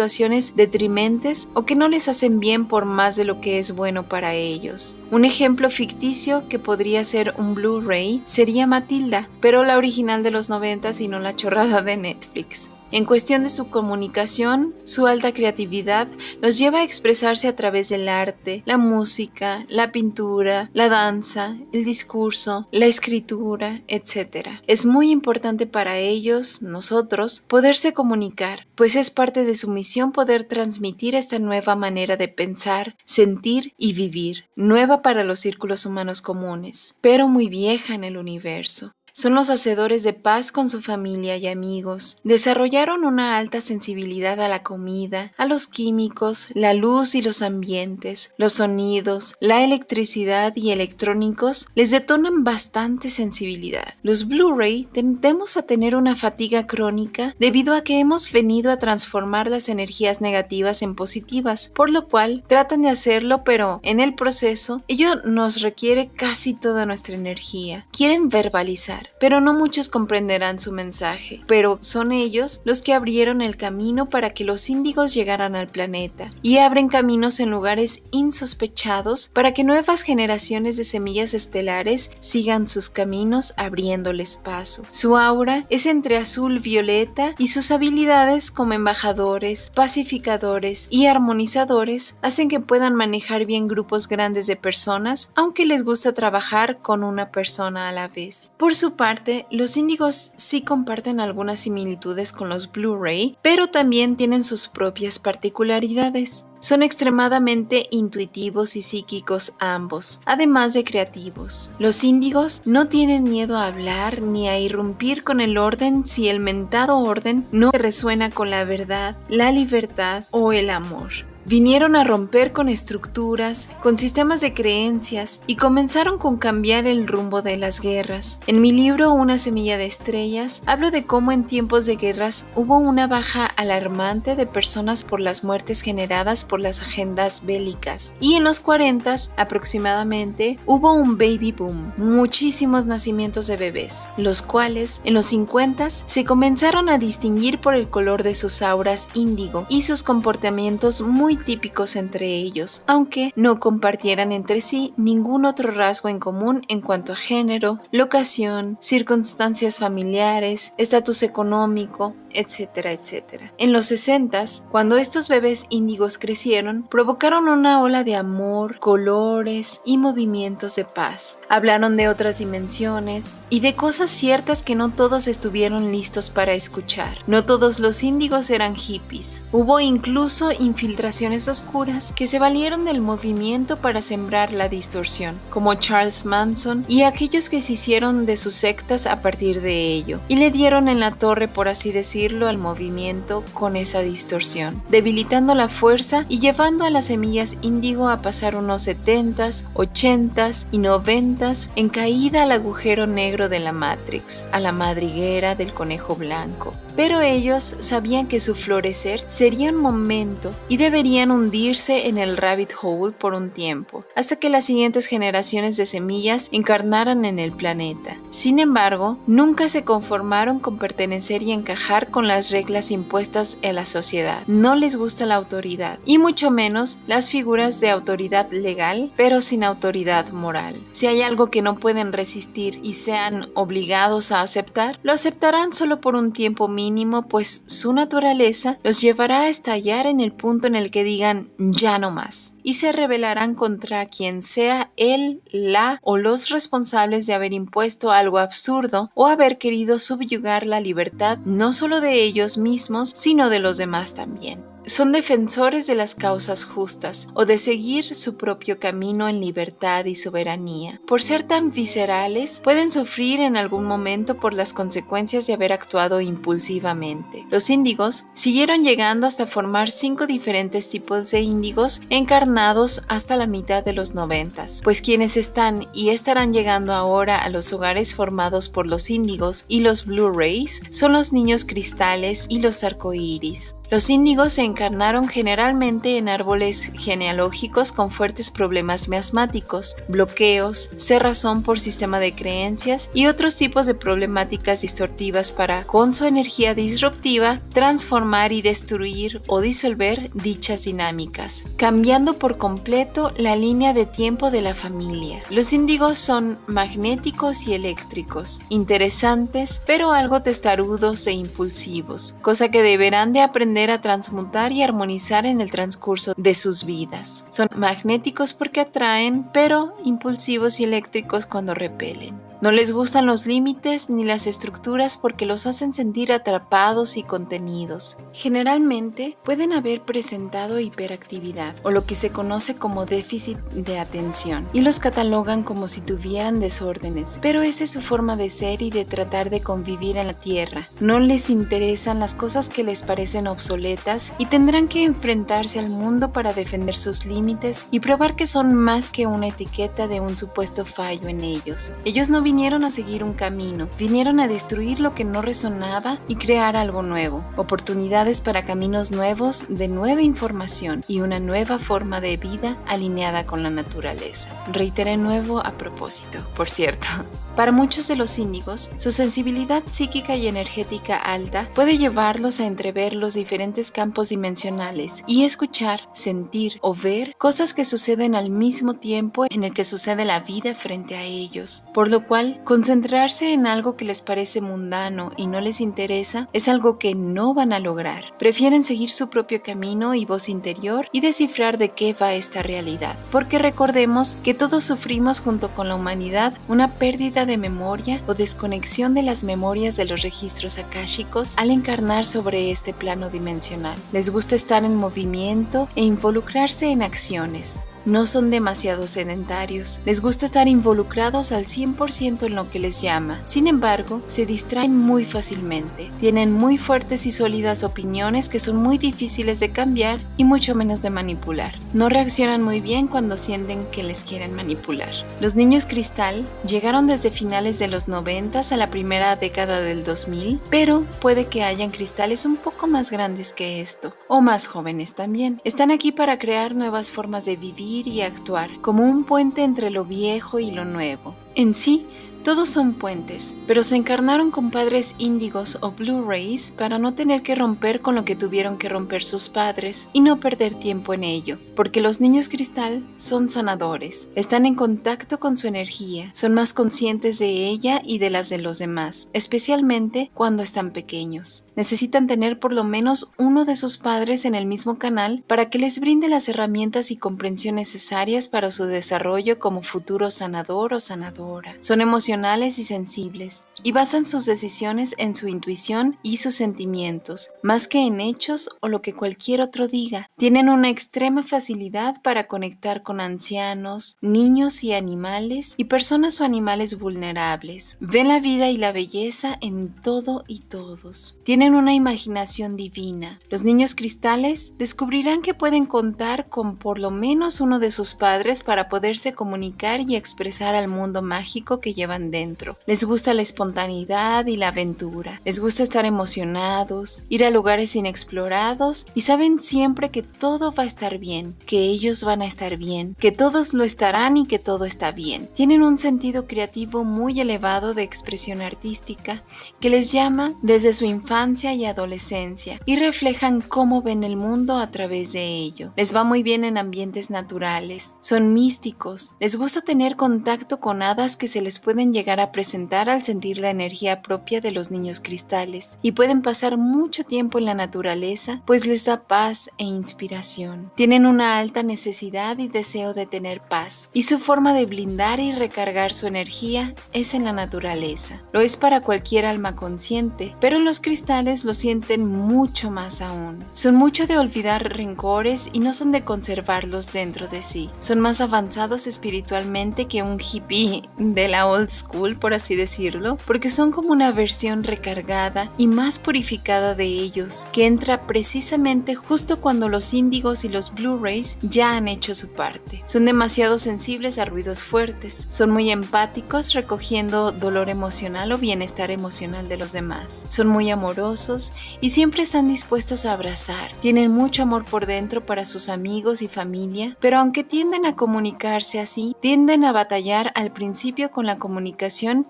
A: detrimentes o que no les hacen bien por más de lo que es bueno para ellos. Un ejemplo ficticio que podría ser un Blu-ray sería Matilda, pero la original de los 90 y no la chorrada de Netflix. En cuestión de su comunicación, su alta creatividad los lleva a expresarse a través del arte, la música, la pintura, la danza, el discurso, la escritura, etc. Es muy importante para ellos, nosotros, poderse comunicar, pues es parte de su misión poder transmitir esta nueva manera de pensar, sentir y vivir, nueva para los círculos humanos comunes, pero muy vieja en el universo. Son los hacedores de paz con su familia y amigos. Desarrollaron una alta sensibilidad a la comida, a los químicos, la luz y los ambientes, los sonidos, la electricidad y electrónicos les detonan bastante sensibilidad. Los Blu-ray tendemos a tener una fatiga crónica debido a que hemos venido a transformar las energías negativas en positivas, por lo cual tratan de hacerlo, pero en el proceso ello nos requiere casi toda nuestra energía. Quieren verbalizar pero no muchos comprenderán su mensaje, pero son ellos los que abrieron el camino para que los índigos llegaran al planeta y abren caminos en lugares insospechados para que nuevas generaciones de semillas estelares sigan sus caminos abriéndoles paso. Su aura es entre azul violeta y sus habilidades como embajadores, pacificadores y armonizadores hacen que puedan manejar bien grupos grandes de personas, aunque les gusta trabajar con una persona a la vez. Por su parte, los índigos sí comparten algunas similitudes con los Blu-ray, pero también tienen sus propias particularidades. Son extremadamente intuitivos y psíquicos ambos, además de creativos. Los índigos no tienen miedo a hablar ni a irrumpir con el orden si el mentado orden no resuena con la verdad, la libertad o el amor. Vinieron a romper con estructuras, con sistemas de creencias y comenzaron con cambiar el rumbo de las guerras. En mi libro Una semilla de estrellas hablo de cómo en tiempos de guerras hubo una baja alarmante de personas por las muertes generadas por las agendas bélicas y en los 40 aproximadamente hubo un baby boom, muchísimos nacimientos de bebés, los cuales en los 50 se comenzaron a distinguir por el color de sus auras índigo y sus comportamientos muy típicos entre ellos, aunque no compartieran entre sí ningún otro rasgo en común en cuanto a género, locación, circunstancias familiares, estatus económico, etcétera, etcétera. En los 60, cuando estos bebés índigos crecieron, provocaron una ola de amor, colores y movimientos de paz. Hablaron de otras dimensiones y de cosas ciertas que no todos estuvieron listos para escuchar. No todos los índigos eran hippies. Hubo incluso infiltraciones oscuras que se valieron del movimiento para sembrar la distorsión, como Charles Manson y aquellos que se hicieron de sus sectas a partir de ello, y le dieron en la torre, por así decirlo, al movimiento con esa distorsión, debilitando la fuerza y llevando a las semillas índigo a pasar unos 70s, 80s y 90s en caída al agujero negro de la Matrix, a la madriguera del conejo blanco. Pero ellos sabían que su florecer sería un momento y deberían hundirse en el rabbit hole por un tiempo, hasta que las siguientes generaciones de semillas encarnaran en el planeta. Sin embargo, nunca se conformaron con pertenecer y encajar con las reglas impuestas en la sociedad. No les gusta la autoridad, y mucho menos las figuras de autoridad legal, pero sin autoridad moral. Si hay algo que no pueden resistir y sean obligados a aceptar, lo aceptarán solo por un tiempo mínimo, pues su naturaleza los llevará a estallar en el punto en el que digan ya no más, y se rebelarán contra quien sea él, la o los responsables de haber impuesto algo absurdo o haber querido subyugar la libertad no solo de ellos mismos, sino de los demás también. Son defensores de las causas justas o de seguir su propio camino en libertad y soberanía. Por ser tan viscerales, pueden sufrir en algún momento por las consecuencias de haber actuado impulsivamente. Los índigos siguieron llegando hasta formar cinco diferentes tipos de índigos encarnados hasta la mitad de los noventas, pues quienes están y estarán llegando ahora a los hogares formados por los índigos y los Blu-rays son los niños cristales y los arcoíris. Los índigos se encarnaron generalmente en árboles genealógicos con fuertes problemas miasmáticos, bloqueos, cerrazón por sistema de creencias y otros tipos de problemáticas distortivas para, con su energía disruptiva, transformar y destruir o disolver dichas dinámicas, cambiando por completo la línea de tiempo de la familia. Los índigos son magnéticos y eléctricos, interesantes, pero algo testarudos e impulsivos, cosa que deberán de aprender a transmutar y armonizar en el transcurso de sus vidas. Son magnéticos porque atraen, pero impulsivos y eléctricos cuando repelen. No les gustan los límites ni las estructuras porque los hacen sentir atrapados y contenidos. Generalmente pueden haber presentado hiperactividad o lo que se conoce como déficit de atención y los catalogan como si tuvieran desórdenes, pero esa es su forma de ser y de tratar de convivir en la Tierra. No les interesan las cosas que les parecen obsoletas y tendrán que enfrentarse al mundo para defender sus límites y probar que son más que una etiqueta de un supuesto fallo en ellos. Ellos no vinieron a seguir un camino, vinieron a destruir lo que no resonaba y crear algo nuevo, oportunidades para caminos nuevos de nueva información y una nueva forma de vida alineada con la naturaleza. Reiteré nuevo a propósito, por cierto. Para muchos de los índigos, su sensibilidad psíquica y energética alta puede llevarlos a entrever los diferentes campos dimensionales y escuchar, sentir o ver cosas que suceden al mismo tiempo en el que sucede la vida frente a ellos, por lo cual concentrarse en algo que les parece mundano y no les interesa es algo que no van a lograr. Prefieren seguir su propio camino y voz interior y descifrar de qué va esta realidad, porque recordemos que todos sufrimos junto con la humanidad una pérdida de memoria o desconexión de las memorias de los registros akáshicos al encarnar sobre este plano dimensional. Les gusta estar en movimiento e involucrarse en acciones no son demasiado sedentarios, les gusta estar involucrados al 100% en lo que les llama, sin embargo, se distraen muy fácilmente, tienen muy fuertes y sólidas opiniones que son muy difíciles de cambiar y mucho menos de manipular. No reaccionan muy bien cuando sienten que les quieren manipular. Los niños cristal llegaron desde finales de los 90 a la primera década del 2000, pero puede que hayan cristales un poco más grandes que esto, o más jóvenes también. Están aquí para crear nuevas formas de vivir y actuar como un puente entre lo viejo y lo nuevo. En sí, todos son puentes, pero se encarnaron con padres índigos o Blu-rays para no tener que romper con lo que tuvieron que romper sus padres y no perder tiempo en ello, porque los niños cristal son sanadores, están en contacto con su energía, son más conscientes de ella y de las de los demás, especialmente cuando están pequeños. Necesitan tener por lo menos uno de sus padres en el mismo canal para que les brinde las herramientas y comprensión necesarias para su desarrollo como futuro sanador o sanadora. Son y sensibles, y basan sus decisiones en su intuición y sus sentimientos, más que en hechos o lo que cualquier otro diga. Tienen una extrema facilidad para conectar con ancianos, niños y animales, y personas o animales vulnerables. Ven la vida y la belleza en todo y todos. Tienen una imaginación divina. Los niños cristales descubrirán que pueden contar con por lo menos uno de sus padres para poderse comunicar y expresar al mundo mágico que llevan dentro. Les gusta la espontaneidad y la aventura. Les gusta estar emocionados, ir a lugares inexplorados y saben siempre que todo va a estar bien, que ellos van a estar bien, que todos lo estarán y que todo está bien. Tienen un sentido creativo muy elevado de expresión artística que les llama desde su infancia y adolescencia y reflejan cómo ven el mundo a través de ello. Les va muy bien en ambientes naturales, son místicos, les gusta tener contacto con hadas que se les pueden llegar a presentar al sentir la energía propia de los niños cristales y pueden pasar mucho tiempo en la naturaleza, pues les da paz e inspiración. Tienen una alta necesidad y deseo de tener paz, y su forma de blindar y recargar su energía es en la naturaleza. Lo es para cualquier alma consciente, pero los cristales lo sienten mucho más aún. Son mucho de olvidar rencores y no son de conservarlos dentro de sí. Son más avanzados espiritualmente que un hippie de la old school, por así decirlo, porque son como una versión recargada y más purificada de ellos, que entra precisamente justo cuando los índigos y los Blu-rays ya han hecho su parte. Son demasiado sensibles a ruidos fuertes, son muy empáticos recogiendo dolor emocional o bienestar emocional de los demás. Son muy amorosos y siempre están dispuestos a abrazar. Tienen mucho amor por dentro para sus amigos y familia, pero aunque tienden a comunicarse así, tienden a batallar al principio con la comunicación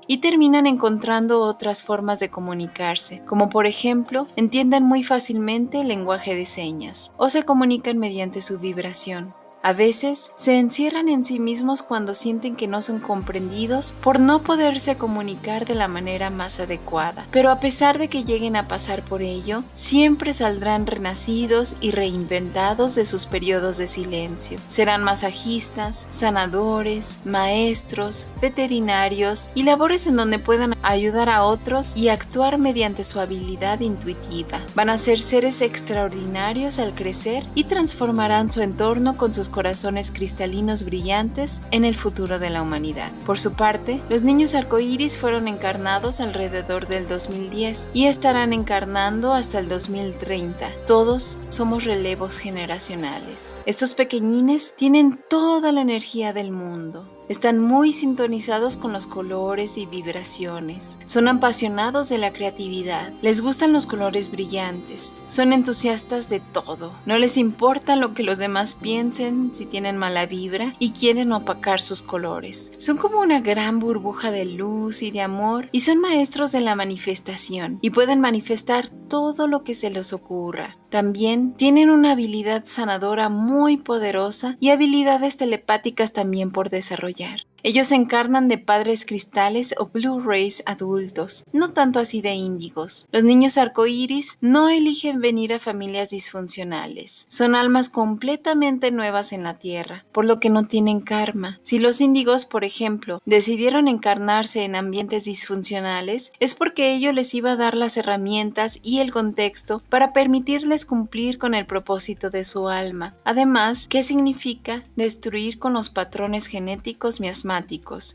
A: y terminan encontrando otras formas de comunicarse, como por ejemplo, entienden muy fácilmente el lenguaje de señas o se comunican mediante su vibración. A veces se encierran en sí mismos cuando sienten que no son comprendidos por no poderse comunicar de la manera más adecuada. Pero a pesar de que lleguen a pasar por ello, siempre saldrán renacidos y reinventados de sus periodos de silencio. Serán masajistas, sanadores, maestros, veterinarios y labores en donde puedan ayudar a otros y actuar mediante su habilidad intuitiva. Van a ser seres extraordinarios al crecer y transformarán su entorno con sus corazones cristalinos brillantes en el futuro de la humanidad. Por su parte, los niños arcoíris fueron encarnados alrededor del 2010 y estarán encarnando hasta el 2030. Todos somos relevos generacionales. Estos pequeñines tienen toda la energía del mundo están muy sintonizados con los colores y vibraciones. Son apasionados de la creatividad. Les gustan los colores brillantes. Son entusiastas de todo. No les importa lo que los demás piensen si tienen mala vibra y quieren opacar sus colores. Son como una gran burbuja de luz y de amor y son maestros de la manifestación y pueden manifestar todo lo que se les ocurra. También tienen una habilidad sanadora muy poderosa y habilidades telepáticas también por desarrollar. Ellos encarnan de padres cristales o Blu-rays adultos, no tanto así de índigos. Los niños arcoíris no eligen venir a familias disfuncionales. Son almas completamente nuevas en la tierra, por lo que no tienen karma. Si los índigos, por ejemplo, decidieron encarnarse en ambientes disfuncionales, es porque ello les iba a dar las herramientas y el contexto para permitirles cumplir con el propósito de su alma. Además, ¿qué significa destruir con los patrones genéticos miasmáticos?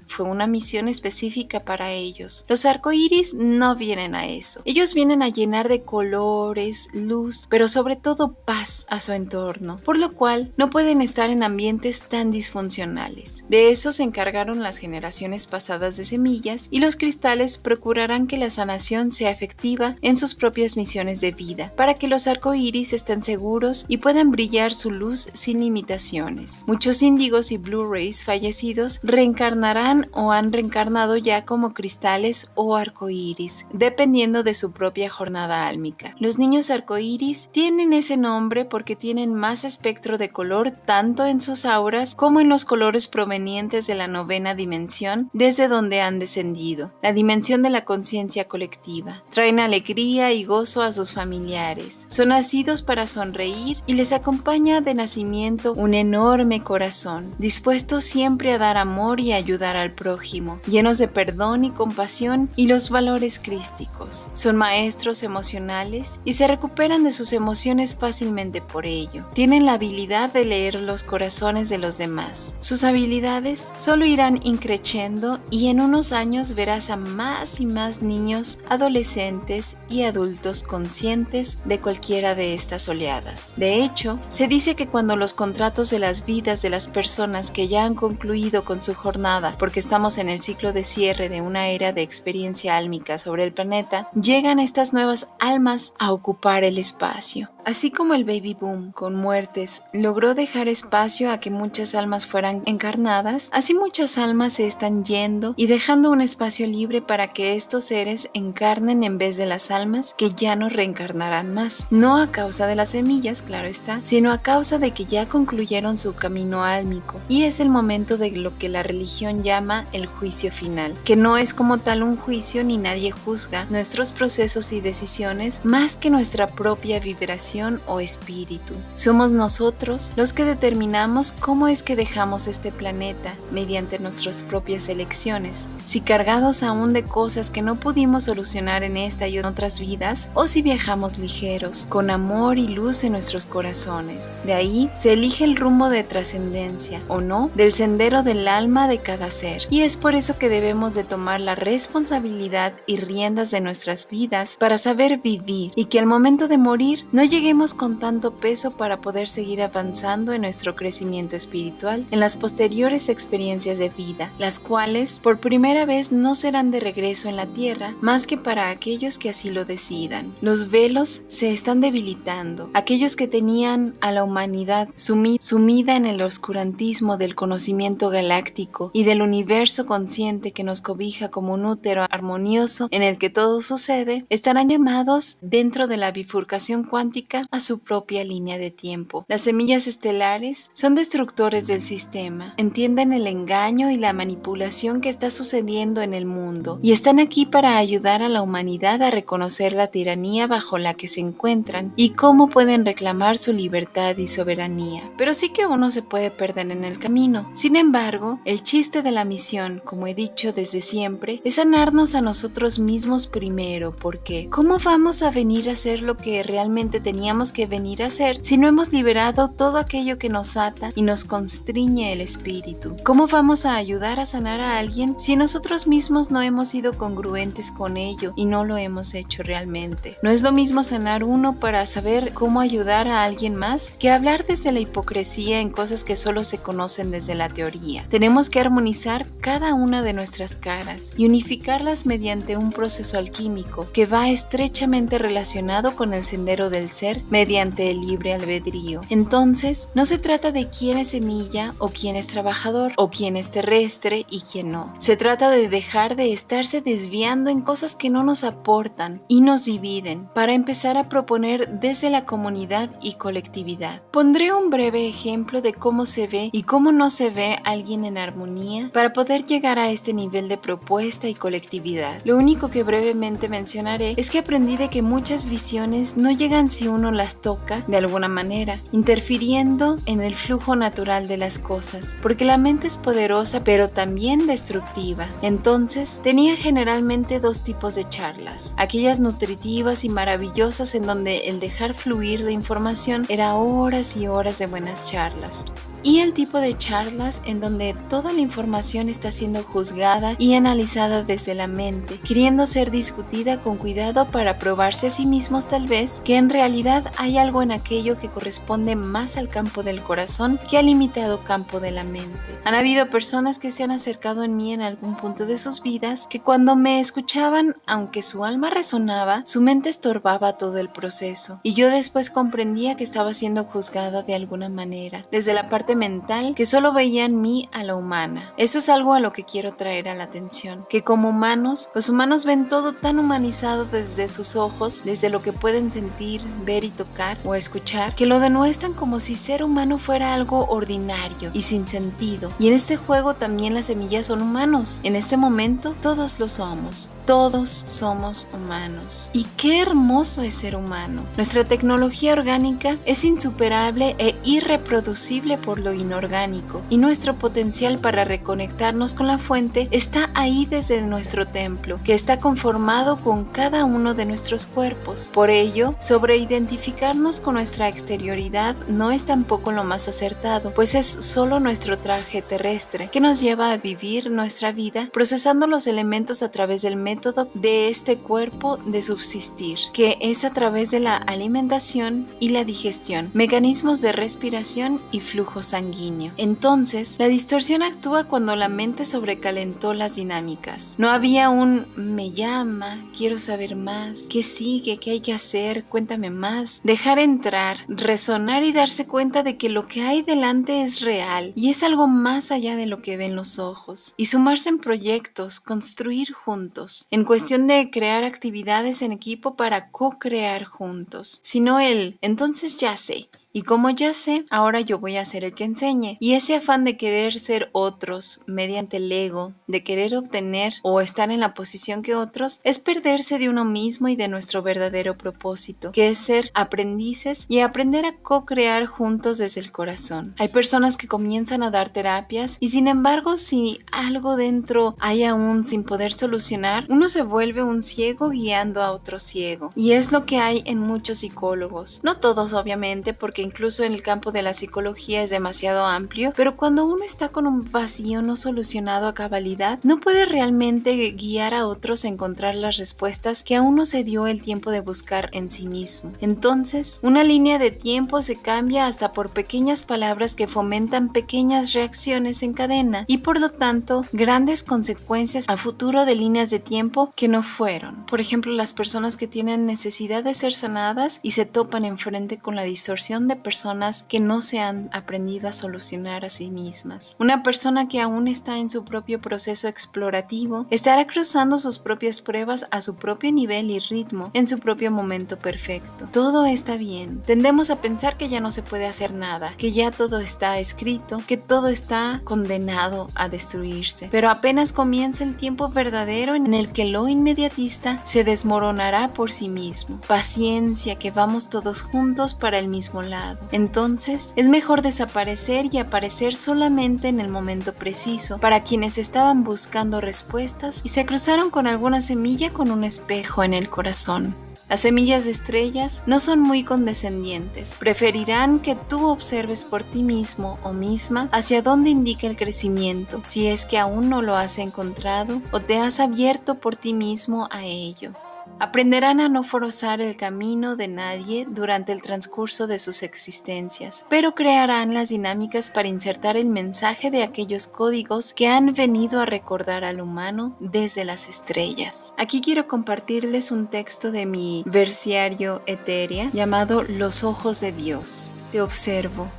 A: Fue una misión específica para ellos. Los arcoíris no vienen a eso. Ellos vienen a llenar de colores, luz, pero sobre todo paz a su entorno, por lo cual no pueden estar en ambientes tan disfuncionales. De eso se encargaron las generaciones pasadas de semillas y los cristales procurarán que la sanación sea efectiva en sus propias misiones de vida, para que los arcoíris estén seguros y puedan brillar su luz sin limitaciones. Muchos índigos y Blu-rays fallecidos reencarnarán o han reencarnado ya como cristales o arcoíris, dependiendo de su propia jornada álmica. Los niños arcoíris tienen ese nombre porque tienen más espectro de color tanto en sus auras como en los colores provenientes de la novena dimensión desde donde han descendido, la dimensión de la conciencia colectiva. Traen alegría y gozo a sus familiares. Son nacidos para sonreír y les acompaña de nacimiento un enorme corazón, dispuesto siempre a dar amor y ayudar al prójimo, llenos de perdón y compasión y los valores crísticos. Son maestros emocionales y se recuperan de sus emociones fácilmente por ello. Tienen la habilidad de leer los corazones de los demás. Sus habilidades solo irán increciendo y en unos años verás a más y más niños, adolescentes y adultos conscientes de cualquiera de estas oleadas. De hecho, se dice que cuando los contratos de las vidas de las personas que ya han concluido con su jornada, porque estamos en el ciclo de cierre de una era de experiencia álmica sobre el planeta, llegan estas nuevas almas a ocupar el espacio. Así como el baby boom, con muertes, logró dejar espacio a que muchas almas fueran encarnadas, así muchas almas se están yendo y dejando un espacio libre para que estos seres encarnen en vez de las almas que ya no reencarnarán más. No a causa de las semillas, claro está, sino a causa de que ya concluyeron su camino álmico. Y es el momento de lo que la religión llama el juicio final, que no es como tal un juicio ni nadie juzga nuestros procesos y decisiones más que nuestra propia vibración o espíritu. Somos nosotros los que determinamos cómo es que dejamos este planeta mediante nuestras propias elecciones, si cargados aún de cosas que no pudimos solucionar en esta y en otras vidas, o si viajamos ligeros, con amor y luz en nuestros corazones. De ahí se elige el rumbo de trascendencia, o no, del sendero del alma de cada ser. Y es por eso que debemos de tomar la responsabilidad y riendas de nuestras vidas para saber vivir y que al momento de morir no llegue con tanto peso para poder seguir avanzando en nuestro crecimiento espiritual en las posteriores experiencias de vida, las cuales por primera vez no serán de regreso en la tierra más que para aquellos que así lo decidan. Los velos se están debilitando, aquellos que tenían a la humanidad sumida en el oscurantismo del conocimiento galáctico y del universo consciente que nos cobija como un útero armonioso en el que todo sucede, estarán llamados dentro de la bifurcación cuántica a su propia línea de tiempo. Las semillas estelares son destructores del sistema, entienden el engaño y la manipulación que está sucediendo en el mundo y están aquí para ayudar a la humanidad a reconocer la tiranía bajo la que se encuentran y cómo pueden reclamar su libertad y soberanía. Pero sí que uno se puede perder en el camino. Sin embargo, el chiste de la misión, como he dicho desde siempre, es sanarnos a nosotros mismos primero, porque ¿cómo vamos a venir a hacer lo que realmente teníamos que venir a ser si no hemos liberado todo aquello que nos ata y nos constriñe el espíritu? ¿Cómo vamos a ayudar a sanar a alguien si nosotros mismos no hemos sido congruentes con ello y no lo hemos hecho realmente? No es lo mismo sanar uno para saber cómo ayudar a alguien más que hablar desde la hipocresía en cosas que solo se conocen desde la teoría. Tenemos que armonizar cada una de nuestras caras y unificarlas mediante un proceso alquímico que va estrechamente relacionado con el sendero del ser mediante el libre albedrío. Entonces, no se trata de quién es semilla o quién es trabajador o quién es terrestre y quién no. Se trata de dejar de estarse desviando en cosas que no nos aportan y nos dividen para empezar a proponer desde la comunidad y colectividad. Pondré un breve ejemplo de cómo se ve y cómo no se ve alguien en armonía para poder llegar a este nivel de propuesta y colectividad. Lo único que brevemente mencionaré es que aprendí de que muchas visiones no llegan si uno las toca de alguna manera, interfiriendo en el flujo natural de las cosas, porque la mente es poderosa pero también destructiva. Entonces, tenía generalmente dos tipos de charlas, aquellas nutritivas y maravillosas en donde el dejar fluir la información era horas y horas de buenas charlas, y el tipo de charlas en donde toda la información está siendo juzgada y analizada desde la mente, queriendo ser discutida con cuidado para probarse a sí mismos tal vez que en realidad hay algo en aquello que corresponde más al campo del corazón que al limitado campo de la mente. Han habido personas que se han acercado en mí en algún punto de sus vidas que cuando me escuchaban, aunque su alma resonaba, su mente estorbaba todo el proceso y yo después comprendía que estaba siendo juzgada de alguna manera, desde la parte mental que solo veía en mí a la humana. Eso es algo a lo que quiero traer a la atención, que como humanos, los humanos ven todo tan humanizado desde sus ojos, desde lo que pueden sentir, ver y tocar o escuchar, que lo denuestran como si ser humano fuera algo ordinario y sin sentido. Y en este juego también las semillas son humanos. En este momento todos lo somos. Todos somos humanos. Y qué hermoso es ser humano. Nuestra tecnología orgánica es insuperable e irreproducible por lo inorgánico y nuestro potencial para reconectarnos con la fuente está ahí desde nuestro templo, que está conformado con cada uno de nuestros cuerpos. Por ello, sobreidentificarnos con nuestra exterioridad no es tampoco lo más acertado, pues es solo nuestro traje terrestre que nos lleva a vivir nuestra vida procesando los elementos a través del método de este cuerpo de subsistir, que es a través de la alimentación y la digestión, mecanismos de respiración y flujo sanguíneo. Entonces, la distorsión actúa cuando la mente sobrecalentó las dinámicas. No había un me llama, quiero saber más, qué sigue, qué hay que hacer, cuéntame más, dejar entrar, resonar y darse cuenta de que lo que hay delante es real y es algo más allá de lo que ven los ojos. Y sumarse en proyectos, construir juntos, en cuestión de crear actividades en equipo para co-crear juntos, sino el entonces ya sé, y como ya sé, ahora yo voy a ser el que enseñe. Y ese afán de querer ser otros mediante el ego, de querer obtener o estar en la posición que otros, es perderse de uno mismo y de nuestro verdadero propósito, que es ser aprendices y aprender a co-crear juntos desde el corazón. Hay personas que comienzan a dar terapias y sin embargo si algo dentro hay aún sin poder solucionar, uno se vuelve un ciego guiando a otro ciego. Y es lo que hay en muchos psicólogos. No todos obviamente porque incluso en el campo de la psicología es demasiado amplio, pero cuando uno está con un vacío no solucionado a cabalidad, no puede realmente guiar a otros a encontrar las respuestas que aún no se dio el tiempo de buscar en sí mismo. Entonces, una línea de tiempo se cambia hasta por pequeñas palabras que fomentan pequeñas reacciones en cadena y por lo tanto grandes consecuencias a futuro de líneas de tiempo que no fueron. Por ejemplo, las personas que tienen necesidad de ser sanadas y se topan enfrente con la distorsión de personas que no se han aprendido a solucionar a sí mismas. Una persona que aún está en su propio proceso explorativo estará cruzando sus propias pruebas a su propio nivel y ritmo en su propio momento perfecto. Todo está bien. Tendemos a pensar que ya no se puede hacer nada, que ya todo está escrito, que todo está condenado a destruirse. Pero apenas comienza el tiempo verdadero en el que lo inmediatista se desmoronará por sí mismo. Paciencia que vamos todos juntos para el mismo lado entonces, es mejor desaparecer y aparecer solamente en el momento preciso para quienes estaban buscando respuestas y se cruzaron con alguna semilla con un espejo en el corazón. Las semillas de estrellas no son muy condescendientes, preferirán que tú observes por ti mismo o misma hacia dónde indica el crecimiento, si es que aún no lo has encontrado o te has abierto por ti mismo a ello. Aprenderán a no forzar el camino de nadie durante el transcurso de sus existencias, pero crearán las dinámicas para insertar el mensaje de aquellos códigos que han venido a recordar al humano desde las estrellas. Aquí quiero compartirles un texto de mi versiario etérea llamado Los ojos de Dios. Te observo,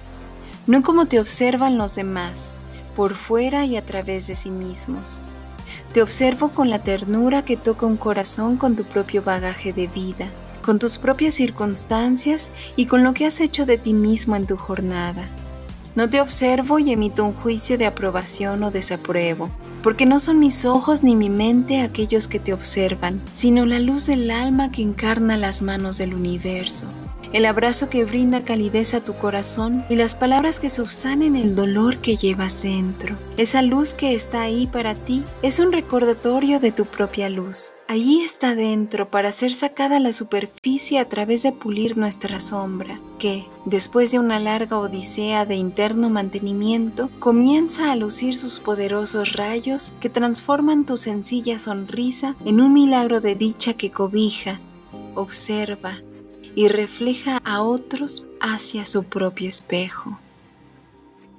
A: no como te observan los demás, por fuera y a través de sí mismos te observo con la ternura que toca un corazón con tu propio bagaje de vida, con tus propias circunstancias y con lo que has hecho de ti mismo en tu jornada. No te observo y emito un juicio de aprobación o desapruebo, porque no son mis ojos ni mi mente aquellos que te observan, sino la luz del alma que encarna las manos del universo el abrazo que brinda calidez a tu corazón y las palabras que subsanen el dolor que llevas dentro. Esa luz que está ahí para ti es un recordatorio de tu propia luz. Allí está dentro para ser sacada a la superficie a través de pulir nuestra sombra, que, después de una larga odisea de interno mantenimiento, comienza a lucir sus poderosos rayos que transforman tu sencilla sonrisa en un milagro de dicha que cobija, observa, y refleja a otros hacia su propio espejo.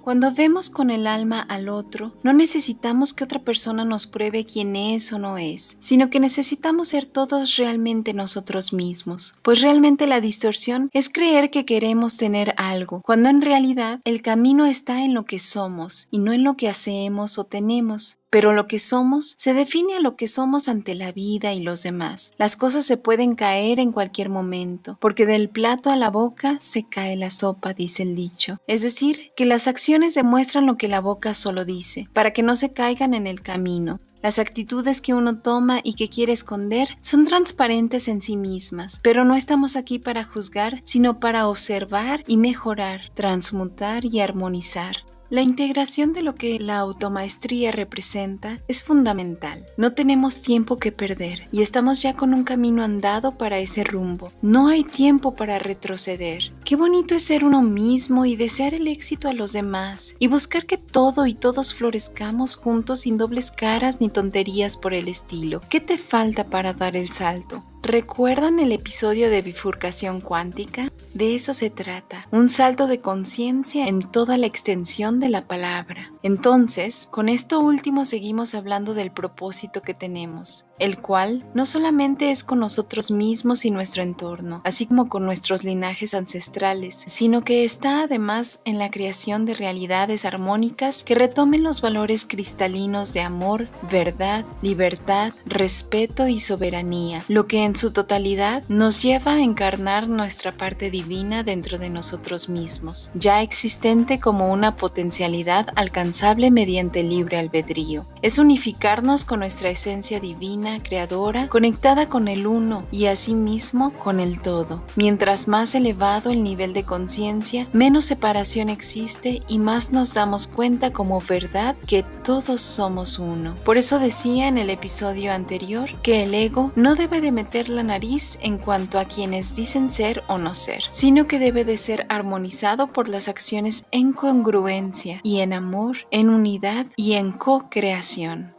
A: Cuando vemos con el alma al otro, no necesitamos que otra persona nos pruebe quién es o no es, sino que necesitamos ser todos realmente nosotros mismos, pues realmente la distorsión es creer que queremos tener algo, cuando en realidad el camino está en lo que somos y no en lo que hacemos o tenemos. Pero lo que somos se define a lo que somos ante la vida y los demás. Las cosas se pueden caer en cualquier momento, porque del plato a la boca se cae la sopa, dice el dicho. Es decir, que las acciones demuestran lo que la boca solo dice, para que no se caigan en el camino. Las actitudes que uno toma y que quiere esconder son transparentes en sí mismas, pero no estamos aquí para juzgar, sino para observar y mejorar, transmutar y armonizar. La integración de lo que la automaestría representa es fundamental. No tenemos tiempo que perder y estamos ya con un camino andado para ese rumbo. No hay tiempo para retroceder. Qué bonito es ser uno mismo y desear el éxito a los demás y buscar que todo y todos florezcamos juntos sin dobles caras ni tonterías por el estilo. ¿Qué te falta para dar el salto? ¿Recuerdan el episodio de bifurcación cuántica? De eso se trata, un salto de conciencia en toda la extensión de la palabra. Entonces, con esto último seguimos hablando del propósito que tenemos, el cual no solamente es con nosotros mismos y nuestro entorno, así como con nuestros linajes ancestrales, sino que está además en la creación de realidades armónicas que retomen los valores cristalinos de amor, verdad, libertad, respeto y soberanía, lo que en en su totalidad nos lleva a encarnar nuestra parte divina dentro de nosotros mismos, ya existente como una potencialidad alcanzable mediante libre albedrío. Es unificarnos con nuestra esencia divina, creadora, conectada con el uno y asimismo con el todo. Mientras más elevado el nivel de conciencia, menos separación existe y más nos damos cuenta como verdad que todos somos uno. Por eso decía en el episodio anterior que el ego no debe de meter la nariz en cuanto a quienes dicen ser o no ser, sino que debe de ser armonizado por las acciones en congruencia y en amor, en unidad y en co-creación.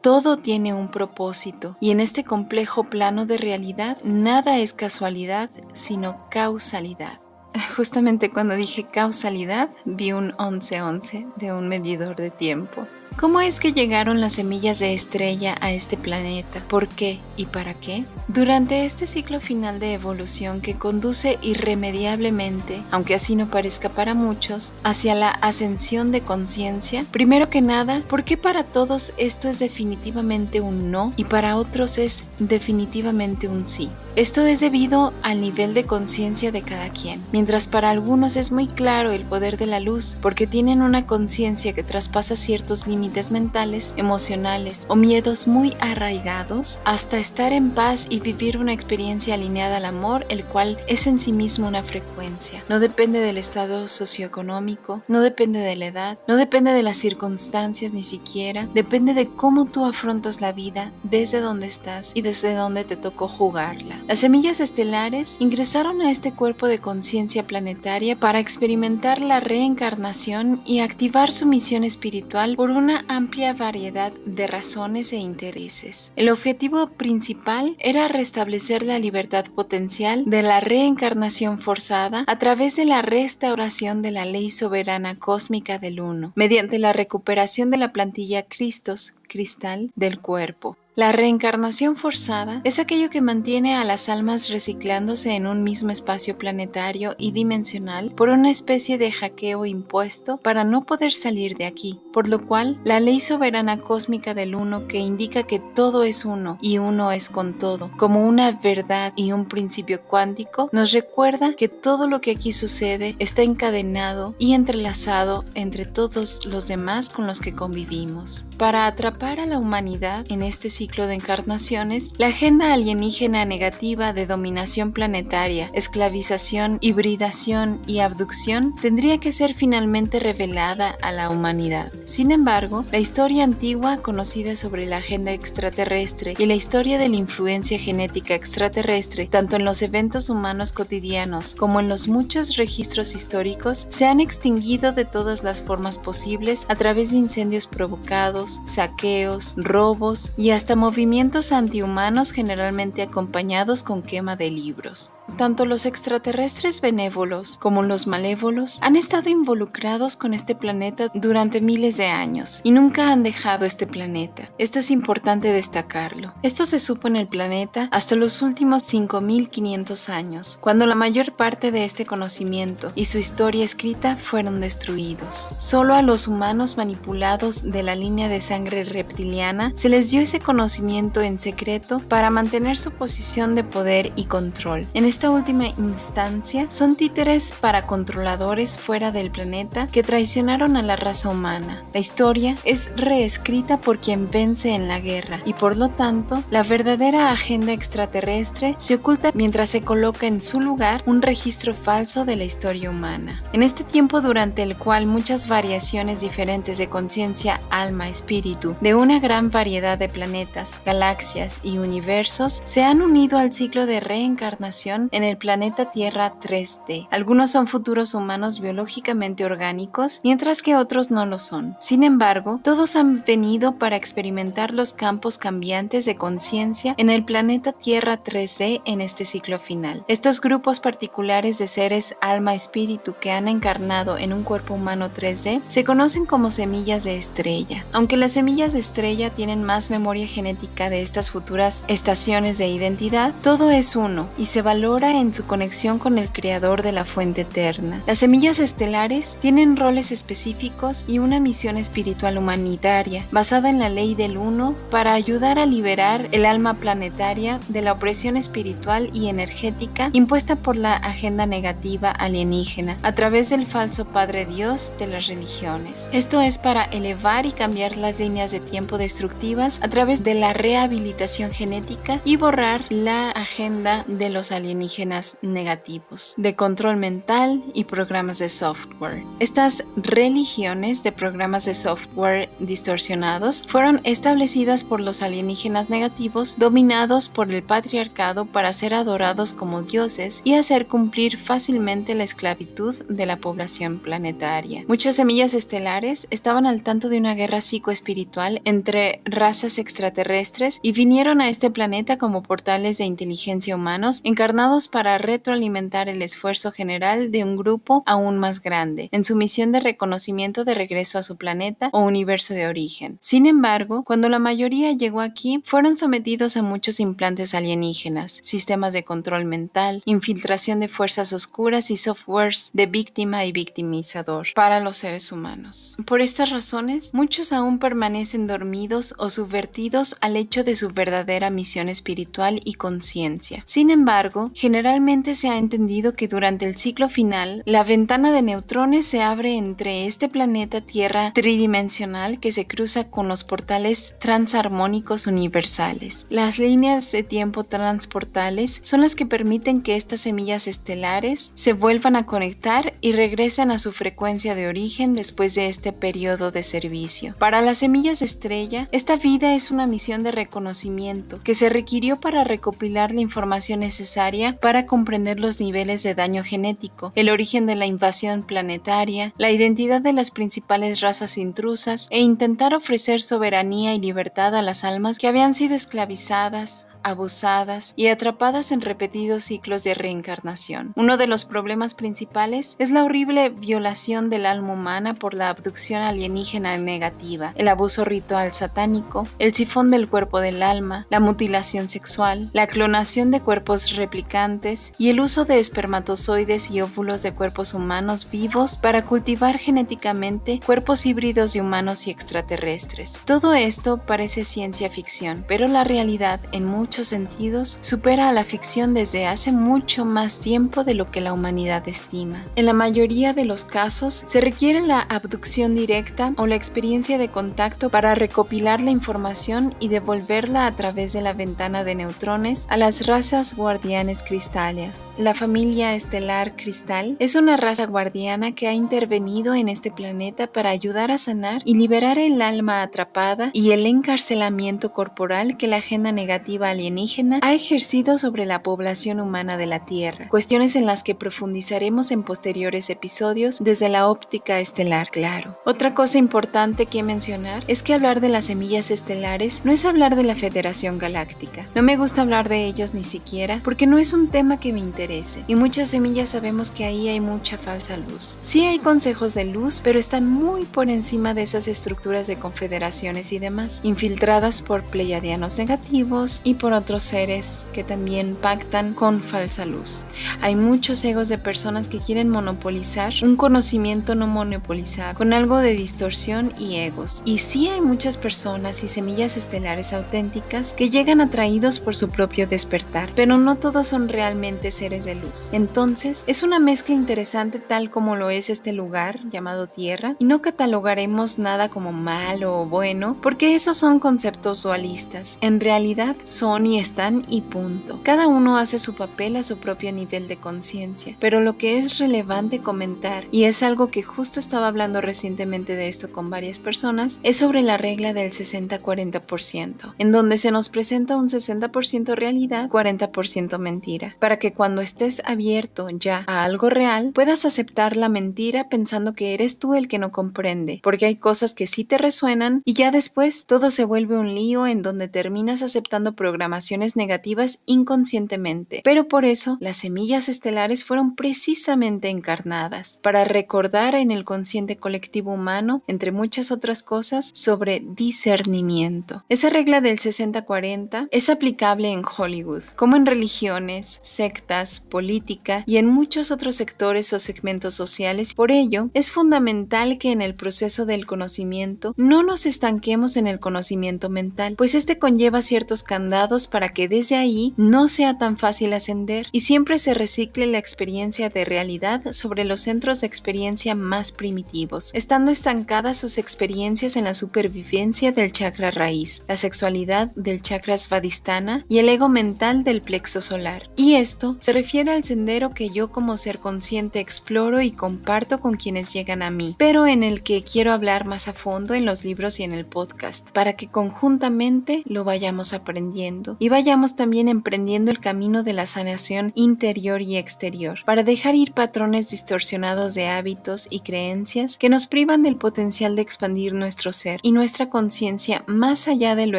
A: Todo tiene un propósito y en este complejo plano de realidad nada es casualidad, sino causalidad. Justamente cuando dije causalidad, vi un 1111 de un medidor de tiempo. ¿Cómo es que llegaron las semillas de estrella a este planeta? ¿Por qué y para qué? Durante este ciclo final de evolución que conduce irremediablemente, aunque así no parezca para muchos, hacia la ascensión de conciencia, primero que nada, ¿por qué para todos esto es definitivamente un no y para otros es definitivamente un sí? Esto es debido al nivel de conciencia de cada quien. Mientras para algunos es muy claro el poder de la luz porque tienen una conciencia que traspasa ciertos límites mentales, emocionales o miedos muy arraigados, hasta estar en paz y vivir una experiencia alineada al amor, el cual es en sí mismo una frecuencia. No depende del estado socioeconómico, no depende de la edad, no depende de las circunstancias ni siquiera, depende de cómo tú afrontas la vida desde donde estás y desde donde te tocó jugarla. Las semillas estelares ingresaron a este cuerpo de conciencia planetaria para experimentar la reencarnación y activar su misión espiritual por una amplia variedad de razones e intereses. El objetivo principal era restablecer la libertad potencial de la reencarnación forzada a través de la restauración de la ley soberana cósmica del Uno, mediante la recuperación de la plantilla Cristos, cristal, del cuerpo. La reencarnación forzada es aquello que mantiene a las almas reciclándose en un mismo espacio planetario y dimensional por una especie de hackeo impuesto para no poder salir de aquí, por lo cual la ley soberana cósmica del uno que indica que todo es uno y uno es con todo, como una verdad y un principio cuántico, nos recuerda que todo lo que aquí sucede está encadenado y entrelazado entre todos los demás con los que convivimos. Para atrapar a la humanidad en este ciclo de encarnaciones, la agenda alienígena negativa de dominación planetaria, esclavización, hibridación y abducción tendría que ser finalmente revelada a la humanidad. Sin embargo, la historia antigua conocida sobre la agenda extraterrestre y la historia de la influencia genética extraterrestre, tanto en los eventos humanos cotidianos como en los muchos registros históricos, se han extinguido de todas las formas posibles a través de incendios provocados, saqueos, robos y hasta movimientos antihumanos generalmente acompañados con quema de libros. Tanto los extraterrestres benévolos como los malévolos han estado involucrados con este planeta durante miles de años y nunca han dejado este planeta. Esto es importante destacarlo. Esto se supo en el planeta hasta los últimos 5500 años, cuando la mayor parte de este conocimiento y su historia escrita fueron destruidos. Solo a los humanos manipulados de la línea de sangre reptiliana se les dio ese conocimiento en secreto para mantener su posición de poder y control. En esta esta última instancia son títeres para controladores fuera del planeta que traicionaron a la raza humana. La historia es reescrita por quien vence en la guerra y por lo tanto la verdadera agenda extraterrestre se oculta mientras se coloca en su lugar un registro falso de la historia humana. En este tiempo durante el cual muchas variaciones diferentes de conciencia, alma, espíritu, de una gran variedad de planetas, galaxias y universos se han unido al ciclo de reencarnación en el planeta Tierra 3D. Algunos son futuros humanos biológicamente orgánicos, mientras que otros no lo son. Sin embargo, todos han venido para experimentar los campos cambiantes de conciencia en el planeta Tierra 3D en este ciclo final. Estos grupos particulares de seres alma-espíritu que han encarnado en un cuerpo humano 3D se conocen como semillas de estrella. Aunque las semillas de estrella tienen más memoria genética de estas futuras estaciones de identidad, todo es uno y se valora en su conexión con el creador de la fuente eterna. Las semillas estelares tienen roles específicos y una misión espiritual humanitaria basada en la ley del uno para ayudar a liberar el alma planetaria de la opresión espiritual y energética impuesta por la agenda negativa alienígena a través del falso Padre Dios de las religiones. Esto es para elevar y cambiar las líneas de tiempo destructivas a través de la rehabilitación genética y borrar la agenda de los alienígenas negativos, de control mental y programas de software. Estas religiones de programas de software distorsionados fueron establecidas por los alienígenas negativos dominados por el patriarcado para ser adorados como dioses y hacer cumplir fácilmente la esclavitud de la población planetaria. Muchas semillas estelares estaban al tanto de una guerra psicoespiritual entre razas extraterrestres y vinieron a este planeta como portales de inteligencia humanos encarnados para retroalimentar el esfuerzo general de un grupo aún más grande en su misión de reconocimiento de regreso a su planeta o universo de origen. Sin embargo, cuando la mayoría llegó aquí, fueron sometidos a muchos implantes alienígenas, sistemas de control mental, infiltración de fuerzas oscuras y softwares de víctima y victimizador para los seres humanos. Por estas razones, muchos aún permanecen dormidos o subvertidos al hecho de su verdadera misión espiritual y conciencia. Sin embargo, generalmente se ha entendido que durante el ciclo final, la ventana de neutrones se abre entre este planeta Tierra tridimensional que se cruza con los portales transarmónicos universales. Las líneas de tiempo transportales son las que permiten que estas semillas estelares se vuelvan a conectar y regresen a su frecuencia de origen después de este periodo de servicio. Para las semillas estrella, esta vida es una misión de reconocimiento que se requirió para recopilar la información necesaria para comprender los niveles de daño genético, el origen de la invasión planetaria, la identidad de las principales razas intrusas e intentar ofrecer soberanía y libertad a las almas que habían sido esclavizadas, abusadas y atrapadas en repetidos ciclos de reencarnación. Uno de los problemas principales es la horrible violación del alma humana por la abducción alienígena negativa, el abuso ritual satánico, el sifón del cuerpo del alma, la mutilación sexual, la clonación de cuerpos replicantes y el uso de espermatozoides y óvulos de cuerpos humanos vivos para cultivar genéticamente cuerpos híbridos de humanos y extraterrestres. Todo esto parece ciencia ficción, pero la realidad en muchos sentidos supera a la ficción desde hace mucho más tiempo de lo que la humanidad estima. En la mayoría de los casos se requiere la abducción directa o la experiencia de contacto para recopilar la información y devolverla a través de la ventana de neutrones a las razas guardianes Cristalia. La familia estelar Cristal es una raza guardiana que ha intervenido en este planeta para ayudar a sanar y liberar el alma atrapada y el encarcelamiento corporal que la agenda negativa alienígena ha ejercido sobre la población humana de la Tierra, cuestiones en las que profundizaremos en posteriores episodios desde la óptica estelar, claro. Otra cosa importante que mencionar es que hablar de las semillas estelares no es hablar de la Federación Galáctica. No me gusta hablar de ellos ni siquiera porque no es un tema que me interesa y muchas semillas sabemos que ahí hay mucha falsa luz. Sí hay consejos de luz, pero están muy por encima de esas estructuras de confederaciones y demás, infiltradas por pleiadianos negativos y por otros seres que también pactan con falsa luz. Hay muchos egos de personas que quieren monopolizar un conocimiento no monopolizado, con algo de distorsión y egos. Y sí hay muchas personas y semillas estelares auténticas que llegan atraídos por su propio despertar, pero no todos son realmente seres de luz. Entonces, es una mezcla interesante tal como lo es este lugar llamado Tierra, y no catalogaremos nada como malo o bueno, porque esos son conceptos dualistas. En realidad son y están y punto. Cada uno hace su papel a su propio nivel de conciencia, pero lo que es relevante comentar, y es algo que justo estaba hablando recientemente de esto con varias personas, es sobre la regla del 60-40%, en donde se nos presenta un 60% realidad, 40% mentira, para que cuando estés abierto ya a algo real, puedas aceptar la mentira pensando que eres tú el que no comprende, porque hay cosas que sí te resuenan y ya después todo se vuelve un lío en donde terminas aceptando programaciones negativas inconscientemente. Pero por eso las semillas estelares fueron precisamente encarnadas, para recordar en el consciente colectivo humano, entre muchas otras cosas, sobre discernimiento. Esa regla del 60-40 es aplicable en Hollywood, como en religiones, sectas, política y en muchos otros sectores o segmentos sociales. Por ello, es fundamental que en el proceso del conocimiento no nos estanquemos en el conocimiento mental, pues este conlleva ciertos candados para que desde ahí no sea tan fácil ascender y siempre se recicle la experiencia de realidad sobre los centros de experiencia más primitivos, estando estancadas sus experiencias en la supervivencia del chakra raíz, la sexualidad del chakra svadhisthana y el ego mental del plexo solar. Y esto se refiere al sendero que yo como ser consciente exploro y comparto con quienes llegan a mí, pero en el que quiero hablar más a fondo en los libros y en el podcast, para que conjuntamente lo vayamos aprendiendo y vayamos también emprendiendo el camino de la sanación interior y exterior, para dejar ir patrones distorsionados de hábitos y creencias que nos privan del potencial de expandir nuestro ser y nuestra conciencia más allá de lo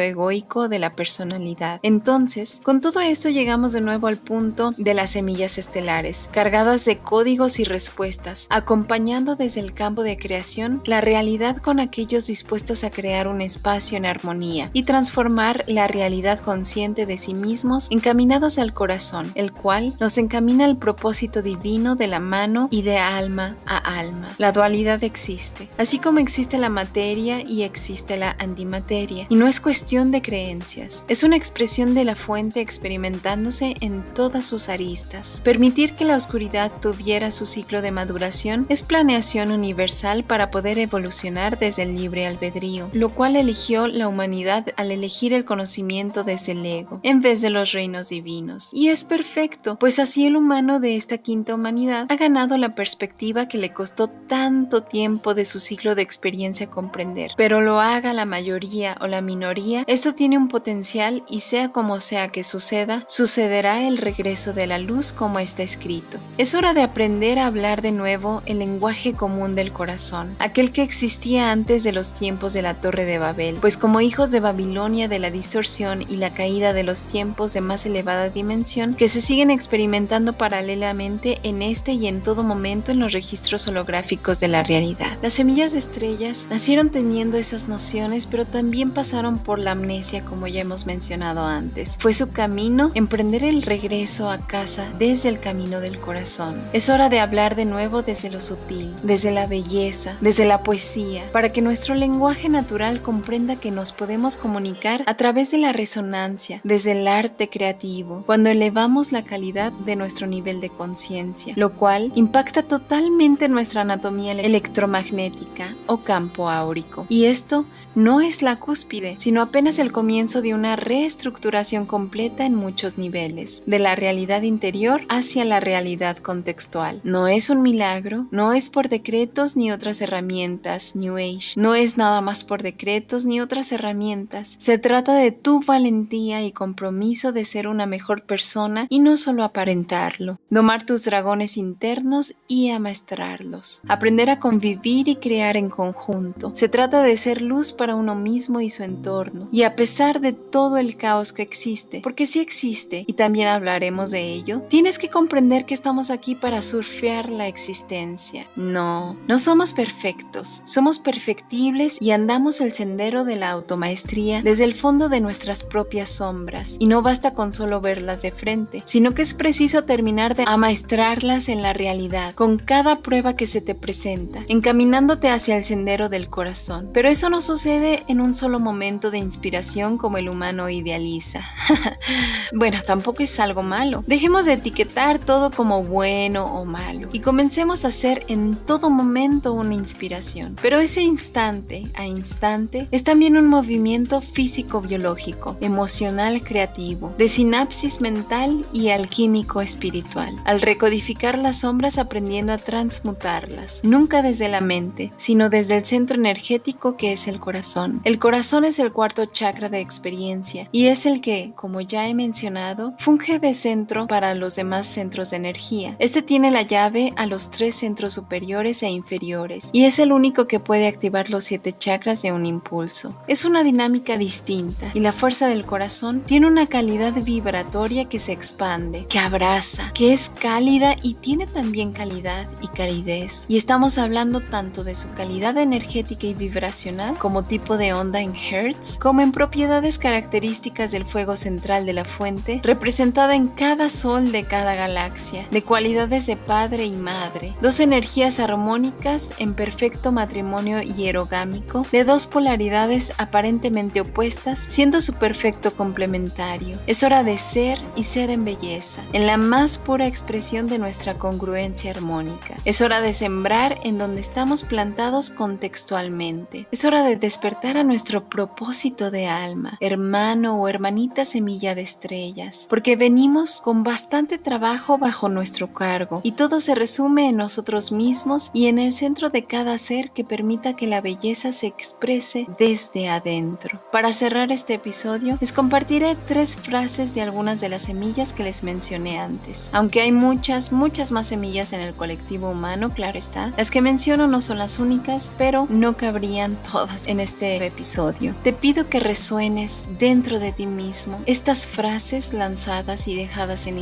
A: egoico de la personalidad. Entonces, con todo esto llegamos de nuevo al punto de las semillas estelares, cargadas de códigos y respuestas, acompañando desde el campo de creación la realidad con aquellos dispuestos a crear un espacio en armonía y transformar la realidad consciente de sí mismos encaminados al corazón, el cual nos encamina al propósito divino de la mano y de alma a alma. La dualidad existe, así como existe la materia y existe la antimateria, y no es cuestión de creencias, es una expresión de la fuente experimentándose en todas sus aristas. Permitir que la oscuridad tuviera su ciclo de maduración es planeación universal para poder evolucionar desde el libre albedrío, lo cual eligió la humanidad al elegir el conocimiento desde el ego, en vez de los reinos divinos. Y es perfecto, pues así el humano de esta quinta humanidad ha ganado la perspectiva que le costó tanto tiempo de su ciclo de experiencia comprender. Pero lo haga la mayoría o la minoría, esto tiene un potencial y sea como sea que suceda, sucederá el regreso de la luz como está escrito. Es hora de aprender a hablar de nuevo el lenguaje común del corazón, aquel que existía antes de los tiempos de la Torre de Babel, pues como hijos de Babilonia de la distorsión y la caída de los tiempos de más elevada dimensión que se siguen experimentando paralelamente en este y en todo momento en los registros holográficos de la realidad. Las semillas de estrellas nacieron teniendo esas nociones, pero también pasaron por la amnesia como ya hemos mencionado antes. Fue su camino emprender el regreso a casa desde el camino del corazón. Es hora de hablar de nuevo desde lo sutil, desde la belleza, desde la poesía, para que nuestro lenguaje natural comprenda que nos podemos comunicar a través de la resonancia, desde el arte creativo, cuando elevamos la calidad de nuestro nivel de conciencia, lo cual impacta totalmente nuestra anatomía electromagnética o campo áurico. Y esto no es la cúspide, sino apenas el comienzo de una reestructuración completa en muchos niveles, de la realidad interior hacia la realidad contextual. No es un milagro, no es por decretos ni otras herramientas New Age, no es nada más por decretos ni otras herramientas. Se trata de tu valentía y compromiso de ser una mejor persona y no solo aparentarlo. Domar tus dragones internos y amaestrarlos. Aprender a convivir y crear en conjunto. Se trata de ser luz para uno mismo y su entorno. Y a pesar de todo el caos que existe, porque sí existe, y también hablaremos de ello, tienes que comprender que estamos aquí para surfear la existencia. No, no somos perfectos, somos perfectibles y andamos el sendero de la automaestría desde el fondo de nuestras propias sombras. Y no basta con solo verlas de frente, sino que es preciso terminar de amaestrarlas en la realidad, con cada prueba que se te presenta, encaminándote hacia el sendero del corazón. Pero eso no sucede en un solo momento de inspiración como el humano idealiza. bueno, tampoco es algo malo. Dejemos de etiquetar todo como bueno o malo y comencemos a ser en todo momento una inspiración. Pero ese instante a instante es también un movimiento físico-biológico, emocional creativo, de sinapsis mental y alquímico espiritual, al recodificar las sombras aprendiendo a transmutarlas, nunca desde la mente, sino desde el centro energético que es el corazón. El corazón es el cuarto chakra de experiencia y es el que, como ya he mencionado, funge de centro para los demás centros de energía. Este tiene la llave a los tres centros superiores e inferiores y es el único que puede activar los siete chakras de un impulso. Es una dinámica distinta y la fuerza del corazón tiene una calidad vibratoria que se expande, que abraza, que es cálida y tiene también calidad y calidez. Y estamos hablando tanto de su calidad energética y vibracional como tipo de onda en hertz, como en propiedades características del fuego central de la fuente, representada en cada sol de cada galaxia, de cualidades de padre y madre, dos energías armónicas en perfecto matrimonio hierogámico, de dos polaridades aparentemente opuestas, siendo su perfecto complementario. Es hora de ser y ser en belleza, en la más pura expresión de nuestra congruencia armónica. Es hora de sembrar en donde estamos plantados contextualmente. Es hora de despertar a nuestro propósito de alma, hermano o hermanita semilla de estrellas, porque venimos con bastante trabajo bajo nuestro cargo y todo se resume en nosotros mismos y en el centro de cada ser que permita que la belleza se exprese desde adentro. Para cerrar este episodio, les compartiré tres frases de algunas de las semillas que les mencioné antes. Aunque hay muchas, muchas más semillas en el colectivo humano, claro está, las que menciono no son las únicas, pero no cabrían todas en este episodio. Te pido que resuenes dentro de ti mismo estas frases lanzadas y dejadas en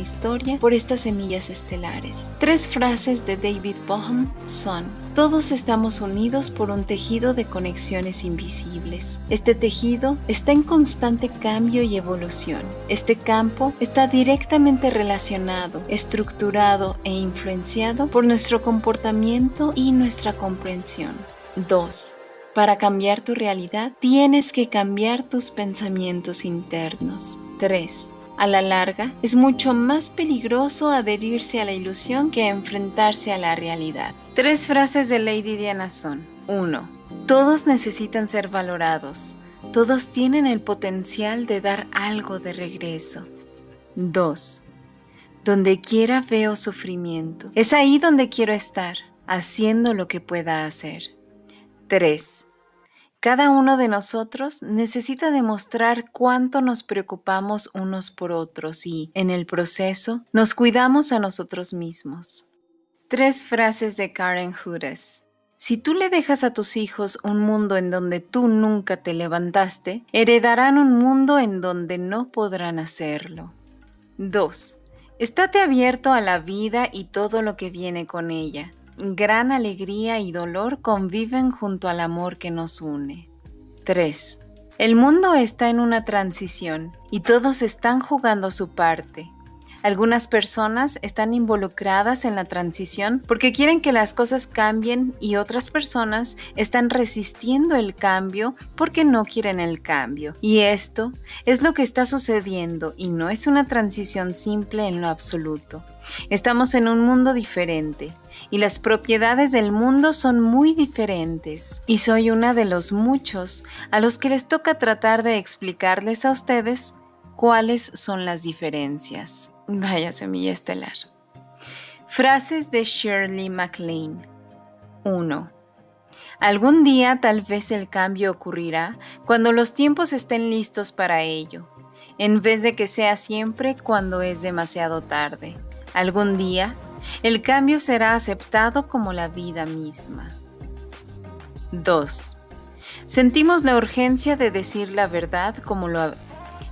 A: por estas semillas estelares. Tres frases de David Bohm son todos estamos unidos por un tejido de conexiones invisibles. Este tejido está en constante cambio y evolución. Este campo está directamente relacionado, estructurado e influenciado por nuestro comportamiento y nuestra comprensión. 2. Para cambiar tu realidad, tienes que cambiar tus pensamientos internos. 3. A la larga, es mucho más peligroso adherirse a la ilusión que enfrentarse a la realidad. Tres frases de Lady Diana son 1. Todos necesitan ser valorados. Todos tienen el potencial de dar algo de regreso. 2. Donde quiera veo sufrimiento. Es ahí donde quiero estar, haciendo lo que pueda hacer. 3. Cada uno de nosotros necesita demostrar cuánto nos preocupamos unos por otros y, en el proceso, nos cuidamos a nosotros mismos. Tres frases de Karen Judas. Si tú le dejas a tus hijos un mundo en donde tú nunca te levantaste, heredarán un mundo en donde no podrán hacerlo. 2. Estate abierto a la vida y todo lo que viene con ella gran alegría y dolor conviven junto al amor que nos une. 3. El mundo está en una transición y todos están jugando su parte. Algunas personas están involucradas en la transición porque quieren que las cosas cambien y otras personas están resistiendo el cambio porque no quieren el cambio. Y esto es lo que está sucediendo y no es una transición simple en lo absoluto. Estamos en un mundo diferente y las propiedades del mundo son muy diferentes y soy una de los muchos a los que les toca tratar de explicarles a ustedes cuáles son las diferencias. Vaya semilla estelar. Frases de Shirley MacLaine. 1. Algún día tal vez el cambio ocurrirá cuando los tiempos estén listos para ello, en vez de que sea siempre cuando es demasiado tarde. Algún día el cambio será aceptado como la vida misma. 2. Sentimos la urgencia de decir la verdad como lo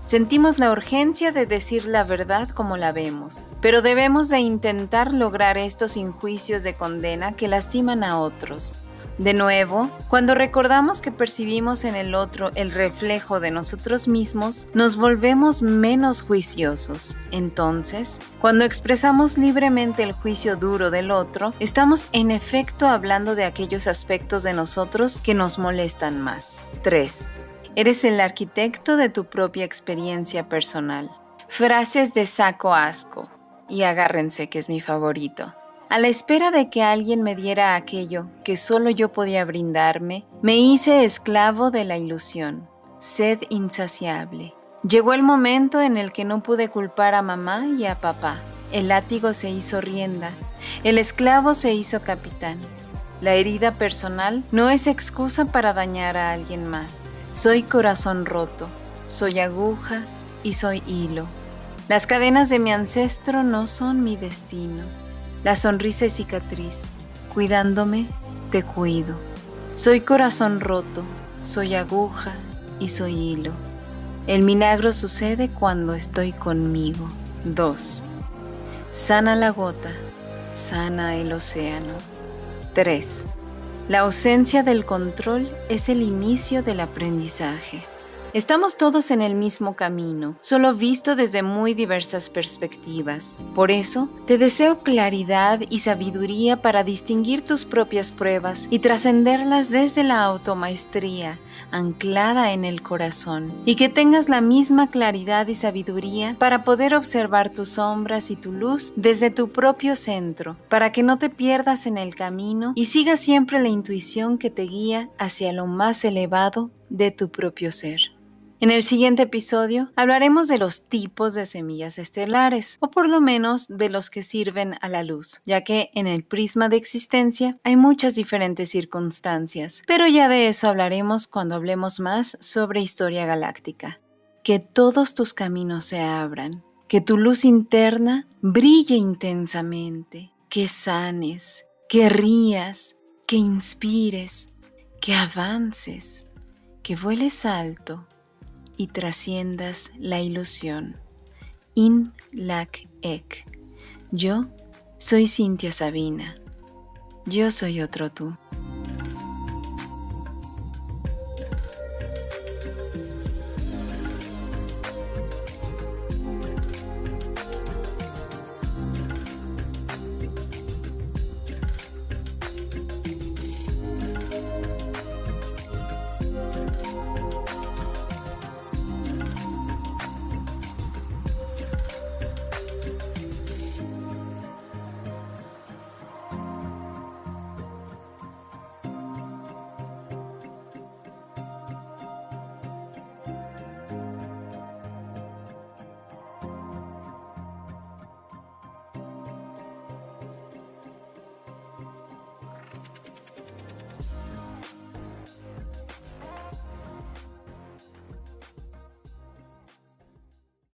A: Sentimos la urgencia de decir la verdad como la vemos, pero debemos de intentar lograr esto sin juicios de condena que lastiman a otros. De nuevo, cuando recordamos que percibimos en el otro el reflejo de nosotros mismos, nos volvemos menos juiciosos. Entonces, cuando expresamos libremente el juicio duro del otro, estamos en efecto hablando de aquellos aspectos de nosotros que nos molestan más. 3. Eres el arquitecto de tu propia experiencia personal. Frases de saco asco. y agárrense que es mi favorito. A la espera de que alguien me diera aquello que solo yo podía brindarme, me hice esclavo de la ilusión, sed insaciable. Llegó el momento en el que no pude culpar a mamá y a papá. El látigo se hizo rienda, el esclavo se hizo capitán. La herida personal no es excusa para dañar a alguien más. Soy corazón roto, soy aguja y soy hilo. Las cadenas de mi ancestro no son mi destino. La sonrisa es cicatriz. Cuidándome, te cuido. Soy corazón roto, soy aguja y soy hilo. El milagro sucede cuando estoy conmigo. 2. Sana la gota, sana el océano. 3. La ausencia del control es el inicio del aprendizaje. Estamos todos en el mismo camino, solo visto desde muy diversas perspectivas. Por eso, te deseo claridad y sabiduría para distinguir tus propias pruebas y trascenderlas desde la automaestría, anclada en el corazón, y que tengas la misma claridad y sabiduría para poder observar tus sombras y tu luz desde tu propio centro, para que no te pierdas en el camino y sigas siempre la intuición que te guía hacia lo más elevado de tu propio ser. En el siguiente episodio hablaremos de los tipos de semillas estelares, o por lo menos de los que sirven a la luz, ya que en el prisma de existencia hay muchas diferentes circunstancias, pero ya de eso hablaremos cuando hablemos más sobre historia galáctica. Que todos tus caminos se abran, que tu luz interna brille intensamente, que sanes, que rías, que inspires, que avances, que vueles alto y trasciendas la ilusión. In lac ek. Yo soy Cintia Sabina. Yo soy otro tú.